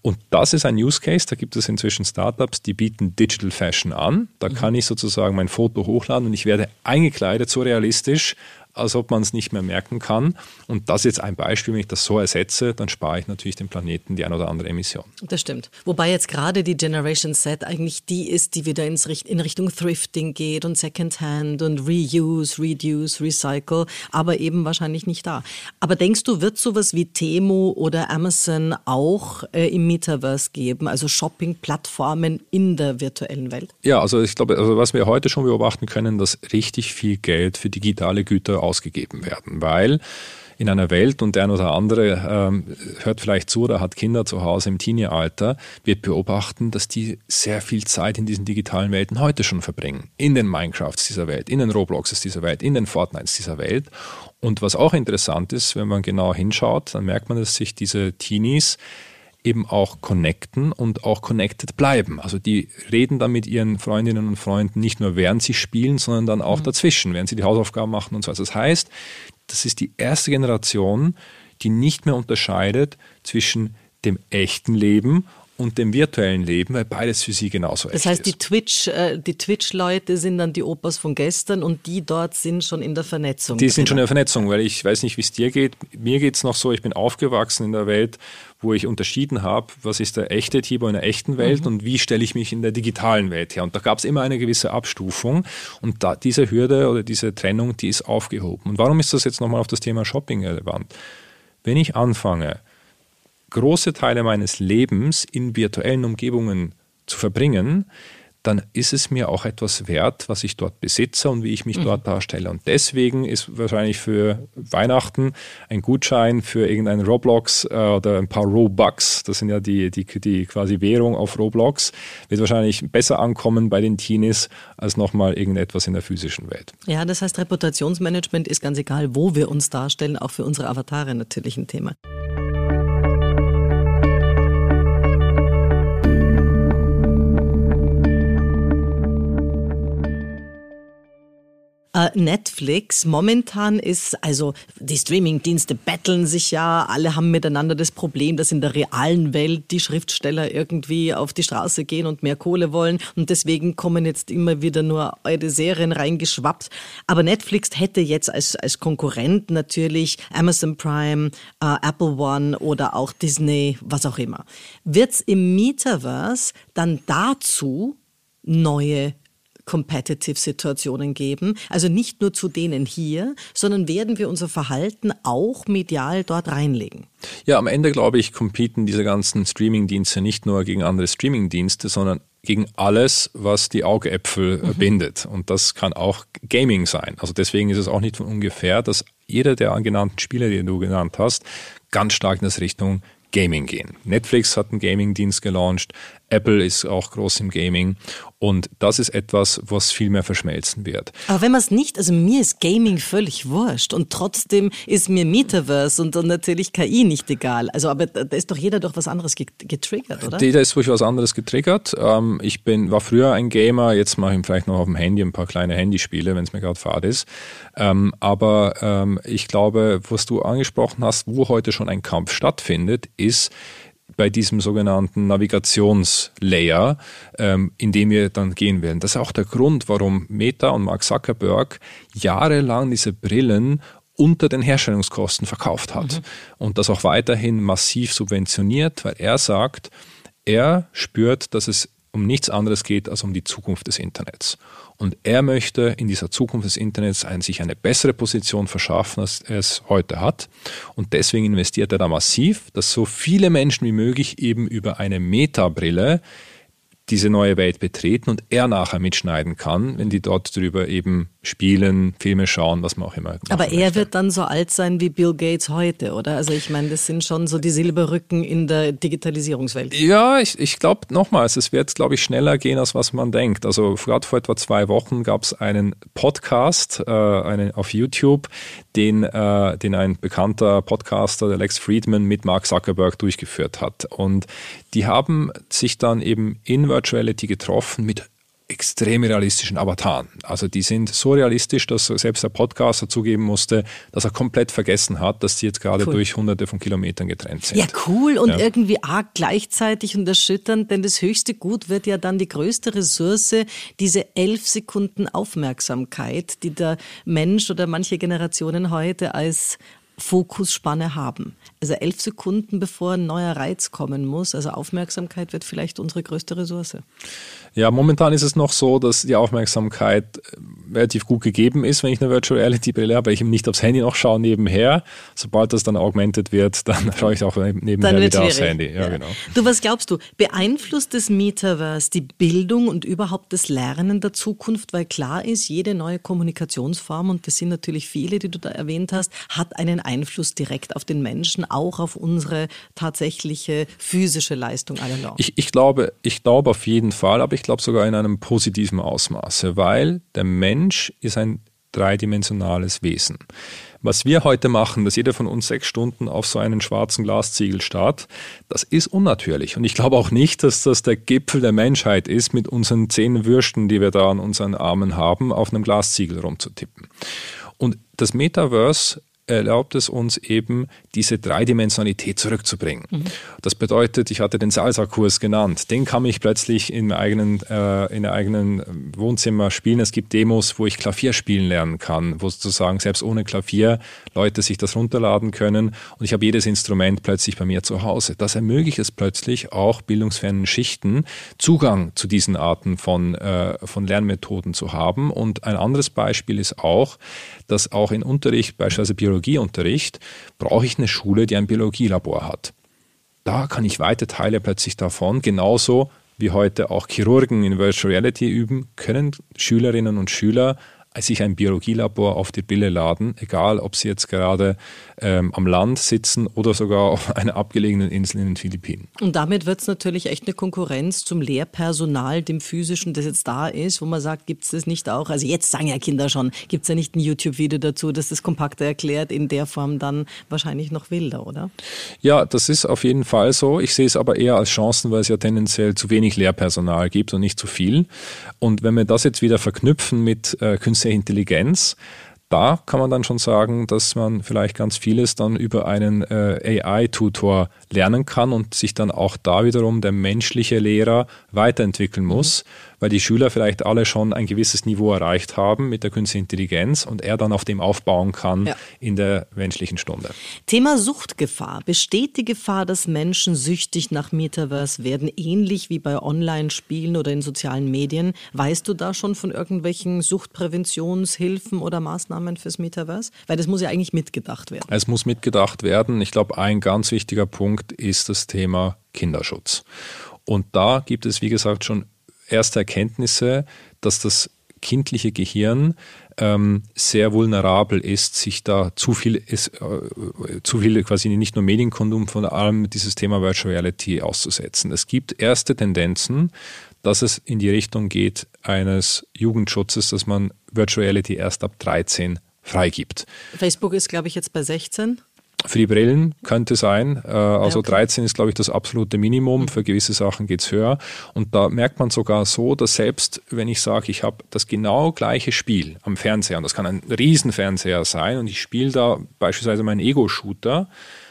Und das ist ein Use Case. Da gibt es inzwischen Startups, die bieten Digital Fashion an. Da mhm. kann ich sozusagen mein Foto hochladen und ich werde eingekleidet, so realistisch, als ob man es nicht mehr merken kann. Und das ist jetzt ein Beispiel, wenn ich das so ersetze, dann spare ich natürlich dem Planeten die ein oder andere Emission. Das stimmt. Wobei jetzt gerade die Generation Z eigentlich die ist, die wieder ins, in Richtung Thrifting geht und Secondhand und Reuse, Reduce, Recycle, aber eben wahrscheinlich nicht da. Aber denkst du, wird sowas wie Temo oder Amazon auch äh, im Metaverse geben, also Shopping-Plattformen in der virtuellen Welt? Ja, also ich glaube, also was wir heute schon beobachten können, dass richtig viel Geld für digitale Güter ausgegeben werden, weil in einer Welt und der eine oder andere ähm, hört vielleicht zu oder hat Kinder zu Hause im Teenie-Alter, wird beobachten, dass die sehr viel Zeit in diesen digitalen Welten heute schon verbringen. In den Minecrafts dieser Welt, in den Robloxes dieser Welt, in den Fortnites dieser Welt. Und was auch interessant ist, wenn man genau hinschaut, dann merkt man, dass sich diese Teenies eben auch connecten und auch connected bleiben. Also die reden dann mit ihren Freundinnen und Freunden nicht nur während sie spielen, sondern dann auch mhm. dazwischen, während sie die Hausaufgaben machen und so. Also das heißt, das ist die erste Generation, die nicht mehr unterscheidet zwischen dem echten Leben und dem virtuellen Leben, weil beides für sie genauso das heißt, ist. Die Twitch, äh, die Twitch-Leute sind dann die Opas von gestern und die dort sind schon in der Vernetzung. Die drin. sind schon in der Vernetzung, weil ich weiß nicht, wie es dir geht. Mir geht es noch so, ich bin aufgewachsen in der Welt, wo ich unterschieden habe, was ist der echte Tibor in der echten Welt mhm. und wie stelle ich mich in der digitalen Welt her. Und da gab es immer eine gewisse Abstufung und da, diese Hürde oder diese Trennung, die ist aufgehoben. Und warum ist das jetzt nochmal auf das Thema Shopping relevant? Wenn ich anfange, große Teile meines Lebens in virtuellen Umgebungen zu verbringen, dann ist es mir auch etwas wert, was ich dort besitze und wie ich mich mhm. dort darstelle. Und deswegen ist wahrscheinlich für Weihnachten ein Gutschein für irgendein Roblox äh, oder ein paar Robux, das sind ja die, die, die quasi Währung auf Roblox, wird wahrscheinlich besser ankommen bei den Teenies als nochmal irgendetwas in der physischen Welt. Ja, das heißt, Reputationsmanagement ist ganz egal, wo wir uns darstellen, auch für unsere Avatare natürlich ein Thema. Äh, Netflix momentan ist, also die Streamingdienste betteln sich ja, alle haben miteinander das Problem, dass in der realen Welt die Schriftsteller irgendwie auf die Straße gehen und mehr Kohle wollen und deswegen kommen jetzt immer wieder nur eure Serien reingeschwappt. Aber Netflix hätte jetzt als, als Konkurrent natürlich Amazon Prime, äh, Apple One oder auch Disney, was auch immer. Wird's im Metaverse dann dazu neue Competitive-Situationen geben. Also nicht nur zu denen hier, sondern werden wir unser Verhalten auch medial dort reinlegen. Ja, am Ende glaube ich, competen diese ganzen Streaming-Dienste nicht nur gegen andere Streaming-Dienste, sondern gegen alles, was die Augäpfel mhm. bindet. Und das kann auch Gaming sein. Also deswegen ist es auch nicht von ungefähr, dass jeder der genannten Spiele, die du genannt hast, ganz stark in das Richtung Gaming gehen. Netflix hat einen Gaming-Dienst gelauncht, Apple ist auch groß im Gaming und das ist etwas, was viel mehr verschmelzen wird. Aber wenn man es nicht, also mir ist Gaming völlig wurscht und trotzdem ist mir Metaverse und dann natürlich KI nicht egal. Also aber da ist doch jeder durch was anderes getriggert, oder? Jeder ist durch was anderes getriggert. Ähm, ich bin, war früher ein Gamer, jetzt mache ich vielleicht noch auf dem Handy ein paar kleine Handyspiele, wenn es mir gerade fad ist. Ähm, aber ähm, ich glaube, was du angesprochen hast, wo heute schon ein Kampf stattfindet, ist, bei diesem sogenannten Navigationslayer, ähm, in dem wir dann gehen werden. Das ist auch der Grund, warum Meta und Mark Zuckerberg jahrelang diese Brillen unter den Herstellungskosten verkauft hat mhm. und das auch weiterhin massiv subventioniert, weil er sagt, er spürt, dass es um nichts anderes geht als um die Zukunft des Internets. Und er möchte in dieser Zukunft des Internets ein, sich eine bessere Position verschaffen, als er es heute hat. Und deswegen investiert er da massiv, dass so viele Menschen wie möglich eben über eine Metabrille diese neue Welt betreten und er nachher mitschneiden kann, wenn die dort drüber eben spielen, Filme schauen, was man auch immer. Aber er möchte. wird dann so alt sein wie Bill Gates heute, oder? Also ich meine, das sind schon so die Silberrücken in der Digitalisierungswelt. Ja, ich, ich glaube nochmals, es wird, glaube ich, schneller gehen, als was man denkt. Also gerade vor etwa zwei Wochen gab es einen Podcast äh, einen, auf YouTube, den, äh, den ein bekannter Podcaster, der Lex Friedman, mit Mark Zuckerberg durchgeführt hat. Und die haben sich dann eben in Virtuality getroffen mit extrem realistischen Avataren. Also die sind so realistisch, dass selbst der Podcaster zugeben musste, dass er komplett vergessen hat, dass die jetzt gerade cool. durch hunderte von Kilometern getrennt sind. Ja, cool und ja. irgendwie arg gleichzeitig und erschütternd, denn das höchste Gut wird ja dann die größte Ressource, diese elf Sekunden Aufmerksamkeit, die der Mensch oder manche Generationen heute als Fokusspanne haben. Also elf Sekunden, bevor ein neuer Reiz kommen muss. Also Aufmerksamkeit wird vielleicht unsere größte Ressource. Ja, momentan ist es noch so, dass die Aufmerksamkeit äh, relativ gut gegeben ist, wenn ich eine Virtual Reality Brille habe, weil ich eben nicht aufs Handy noch schaue nebenher. Sobald das dann augmented wird, dann [laughs] schaue ich auch nebenher wieder aufs Handy. Ja, ja, Genau. Du, was glaubst du? Beeinflusst das Metaverse die Bildung und überhaupt das Lernen der Zukunft? Weil klar ist, jede neue Kommunikationsform, und das sind natürlich viele, die du da erwähnt hast, hat einen Einfluss direkt auf den Menschen, auch auf unsere tatsächliche physische Leistung aller Ich, ich, glaube, ich glaube auf jeden Fall, aber ich glaube sogar in einem positiven Ausmaße, weil der Mensch ist ein dreidimensionales Wesen. Was wir heute machen, dass jeder von uns sechs Stunden auf so einen schwarzen Glasziegel starrt, das ist unnatürlich. Und ich glaube auch nicht, dass das der Gipfel der Menschheit ist, mit unseren zehn Würsten, die wir da an unseren Armen haben, auf einem Glasziegel rumzutippen. Und das Metaverse erlaubt es uns eben, diese Dreidimensionalität zurückzubringen. Mhm. Das bedeutet, ich hatte den Salsa-Kurs genannt, den kann ich plötzlich im eigenen, äh, in eigenen Wohnzimmer spielen. Es gibt Demos, wo ich Klavier spielen lernen kann, wo sozusagen selbst ohne Klavier Leute sich das runterladen können und ich habe jedes Instrument plötzlich bei mir zu Hause. Das ermöglicht es plötzlich auch bildungsfernen Schichten Zugang zu diesen Arten von, äh, von Lernmethoden zu haben. Und ein anderes Beispiel ist auch, dass auch in Unterricht, beispielsweise Biologieunterricht, brauche ich eine Schule, die ein Biologielabor hat. Da kann ich weite Teile plötzlich davon, genauso wie heute auch Chirurgen in Virtual Reality üben, können Schülerinnen und Schüler sich ein Biologielabor auf die Brille laden, egal ob sie jetzt gerade ähm, am Land sitzen oder sogar auf einer abgelegenen Insel in den Philippinen. Und damit wird es natürlich echt eine Konkurrenz zum Lehrpersonal, dem physischen, das jetzt da ist, wo man sagt, gibt es das nicht auch? Also jetzt sagen ja Kinder schon, gibt es ja nicht ein YouTube-Video dazu, das das kompakter erklärt, in der Form dann wahrscheinlich noch wilder, oder? Ja, das ist auf jeden Fall so. Ich sehe es aber eher als Chancen, weil es ja tendenziell zu wenig Lehrpersonal gibt und nicht zu viel. Und wenn wir das jetzt wieder verknüpfen mit äh, künstlicher Intelligenz, da kann man dann schon sagen, dass man vielleicht ganz vieles dann über einen äh, AI-Tutor lernen kann und sich dann auch da wiederum der menschliche Lehrer weiterentwickeln muss. Mhm weil die Schüler vielleicht alle schon ein gewisses Niveau erreicht haben mit der künstlichen Intelligenz und er dann auf dem aufbauen kann ja. in der menschlichen Stunde. Thema Suchtgefahr. Besteht die Gefahr, dass Menschen süchtig nach Metaverse werden, ähnlich wie bei Online-Spielen oder in sozialen Medien? Weißt du da schon von irgendwelchen Suchtpräventionshilfen oder Maßnahmen fürs Metaverse? Weil das muss ja eigentlich mitgedacht werden. Es muss mitgedacht werden. Ich glaube, ein ganz wichtiger Punkt ist das Thema Kinderschutz. Und da gibt es, wie gesagt, schon erste Erkenntnisse, dass das kindliche Gehirn ähm, sehr vulnerabel ist, sich da zu viel, ist, äh, zu viel quasi nicht nur Medienkonsum, vor allem dieses Thema Virtual Reality auszusetzen. Es gibt erste Tendenzen, dass es in die Richtung geht eines Jugendschutzes, dass man Virtual Reality erst ab 13 freigibt. Facebook ist, glaube ich, jetzt bei 16. Für die Brillen könnte sein. Äh, also okay. 13 ist, glaube ich, das absolute Minimum. Mhm. Für gewisse Sachen geht es höher. Und da merkt man sogar so, dass selbst wenn ich sage, ich habe das genau gleiche Spiel am Fernseher, und das kann ein Riesenfernseher sein, und ich spiele da beispielsweise meinen Ego-Shooter,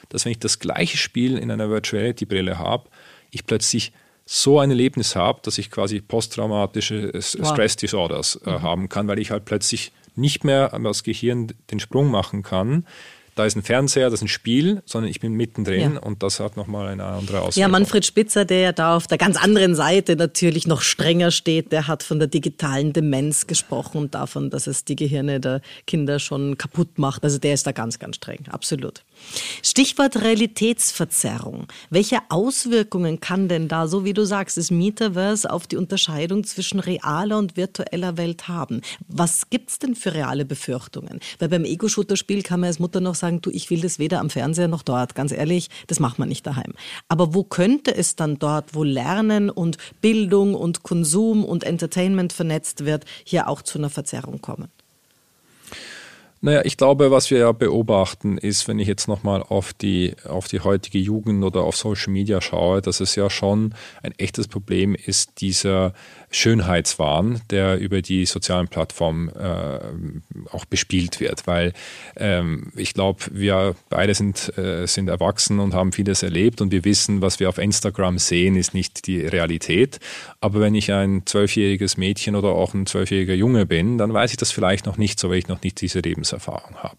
dass wenn ich das gleiche Spiel in einer Virtual Reality-Brille habe, ich plötzlich so ein Erlebnis habe, dass ich quasi posttraumatische wow. Stress Disorders äh, mhm. haben kann, weil ich halt plötzlich nicht mehr das Gehirn den Sprung machen kann da ist ein Fernseher, das ist ein Spiel, sondern ich bin mittendrin ja. und das hat nochmal eine andere Auswirkung. Ja, Manfred Spitzer, der ja da auf der ganz anderen Seite natürlich noch strenger steht, der hat von der digitalen Demenz gesprochen und davon, dass es die Gehirne der Kinder schon kaputt macht. Also der ist da ganz, ganz streng, absolut. Stichwort Realitätsverzerrung. Welche Auswirkungen kann denn da, so wie du sagst, das Metaverse auf die Unterscheidung zwischen realer und virtueller Welt haben? Was gibt es denn für reale Befürchtungen? Weil beim Ego-Shooter-Spiel kann man als Mutter noch sagen, du, ich will das weder am Fernseher noch dort. Ganz ehrlich, das macht man nicht daheim. Aber wo könnte es dann dort, wo Lernen und Bildung und Konsum und Entertainment vernetzt wird, hier auch zu einer Verzerrung kommen? Naja, ich glaube, was wir ja beobachten, ist, wenn ich jetzt nochmal auf die, auf die heutige Jugend oder auf Social Media schaue, dass es ja schon ein echtes Problem ist, dieser Schönheitswahn, der über die sozialen Plattformen äh, auch bespielt wird. Weil ähm, ich glaube, wir beide sind, äh, sind erwachsen und haben vieles erlebt und wir wissen, was wir auf Instagram sehen, ist nicht die Realität. Aber wenn ich ein zwölfjähriges Mädchen oder auch ein zwölfjähriger Junge bin, dann weiß ich das vielleicht noch nicht so, weil ich noch nicht diese Lebenserfahrung habe.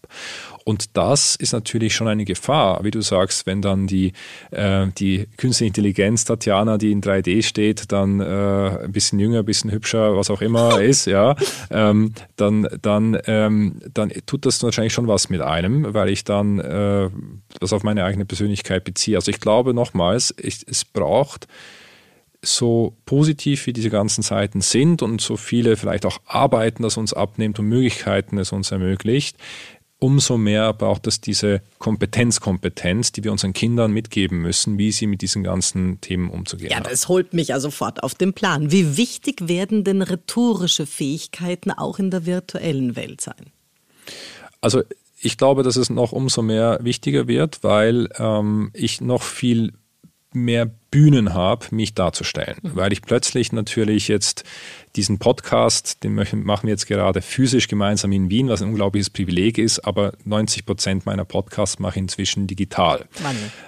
Und das ist natürlich schon eine Gefahr, wie du sagst, wenn dann die, äh, die künstliche Intelligenz Tatjana, die in 3D steht, dann äh, ein bisschen jünger, ein bisschen hübscher, was auch immer [laughs] ist, ja, ähm, dann, dann, ähm, dann tut das wahrscheinlich schon was mit einem, weil ich dann äh, das auf meine eigene Persönlichkeit beziehe. Also ich glaube nochmals, ich, es braucht so positiv wie diese ganzen Seiten sind und so viele vielleicht auch Arbeiten, das uns abnimmt und Möglichkeiten es uns ermöglicht, umso mehr braucht es diese Kompetenzkompetenz, die wir unseren Kindern mitgeben müssen, wie sie mit diesen ganzen Themen umzugehen haben. Ja, das holt mich ja sofort auf den Plan. Wie wichtig werden denn rhetorische Fähigkeiten auch in der virtuellen Welt sein? Also ich glaube, dass es noch umso mehr wichtiger wird, weil ähm, ich noch viel mehr Bühnen habe, mich darzustellen. Mhm. Weil ich plötzlich natürlich jetzt diesen Podcast, den machen wir jetzt gerade physisch gemeinsam in Wien, was ein unglaubliches Privileg ist, aber 90 Prozent meiner Podcasts mache ich inzwischen digital.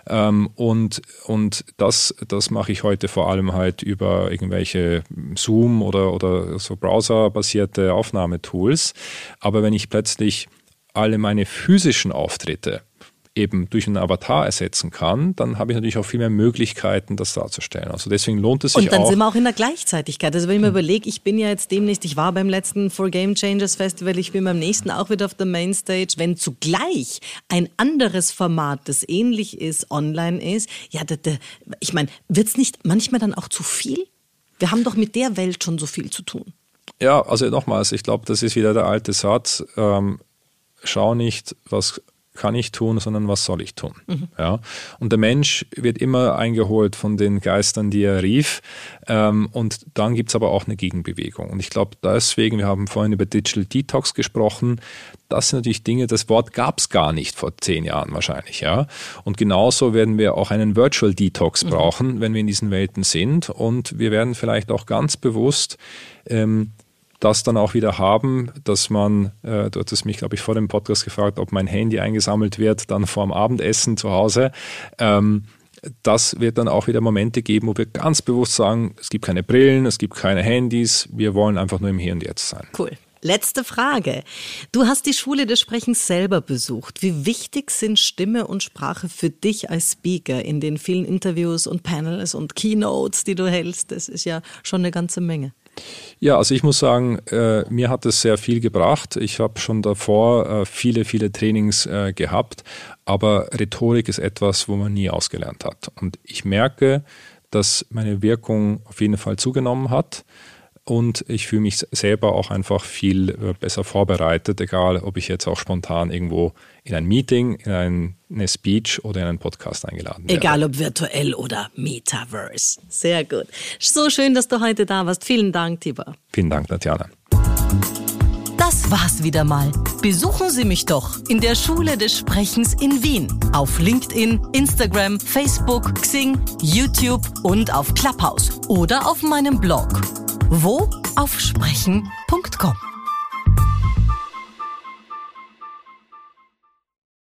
Ähm, und und das, das mache ich heute vor allem halt über irgendwelche Zoom oder, oder so browserbasierte Aufnahmetools. Aber wenn ich plötzlich alle meine physischen Auftritte eben durch einen Avatar ersetzen kann, dann habe ich natürlich auch viel mehr Möglichkeiten, das darzustellen. Also deswegen lohnt es sich auch. Und dann auch, sind wir auch in der Gleichzeitigkeit. Also wenn ich mir überlege, ich bin ja jetzt demnächst, ich war beim letzten For Game Changers Festival, ich bin beim nächsten auch wieder auf der Mainstage. Wenn zugleich ein anderes Format, das ähnlich ist, online ist, ja, da, da, ich meine, wird es nicht manchmal dann auch zu viel? Wir haben doch mit der Welt schon so viel zu tun. Ja, also nochmals, ich glaube, das ist wieder der alte Satz. Ähm, schau nicht, was kann ich tun, sondern was soll ich tun? Mhm. Ja? Und der Mensch wird immer eingeholt von den Geistern, die er rief. Ähm, und dann gibt es aber auch eine Gegenbewegung. Und ich glaube, deswegen, wir haben vorhin über Digital Detox gesprochen, das sind natürlich Dinge, das Wort gab es gar nicht vor zehn Jahren wahrscheinlich, ja. Und genauso werden wir auch einen Virtual Detox mhm. brauchen, wenn wir in diesen Welten sind. Und wir werden vielleicht auch ganz bewusst ähm, das dann auch wieder haben, dass man, äh, du hattest mich, glaube ich, vor dem Podcast gefragt, ob mein Handy eingesammelt wird, dann vor dem Abendessen zu Hause. Ähm, das wird dann auch wieder Momente geben, wo wir ganz bewusst sagen, es gibt keine Brillen, es gibt keine Handys, wir wollen einfach nur im Hier und Jetzt sein. Cool. Letzte Frage. Du hast die Schule des Sprechens selber besucht. Wie wichtig sind Stimme und Sprache für dich als Speaker in den vielen Interviews und Panels und Keynotes, die du hältst? Das ist ja schon eine ganze Menge. Ja, also ich muss sagen, äh, mir hat es sehr viel gebracht. Ich habe schon davor äh, viele, viele Trainings äh, gehabt, aber Rhetorik ist etwas, wo man nie ausgelernt hat. Und ich merke, dass meine Wirkung auf jeden Fall zugenommen hat und ich fühle mich selber auch einfach viel äh, besser vorbereitet, egal ob ich jetzt auch spontan irgendwo in ein Meeting, in eine Speech oder in einen Podcast eingeladen werde. Egal ob virtuell oder Metaverse. Sehr gut. So schön, dass du heute da warst. Vielen Dank, Tibor. Vielen Dank, Tatjana. Das war's wieder mal. Besuchen Sie mich doch in der Schule des Sprechens in Wien. Auf LinkedIn, Instagram, Facebook, Xing, YouTube und auf Clubhouse oder auf meinem Blog wo? Auf sprechen.com.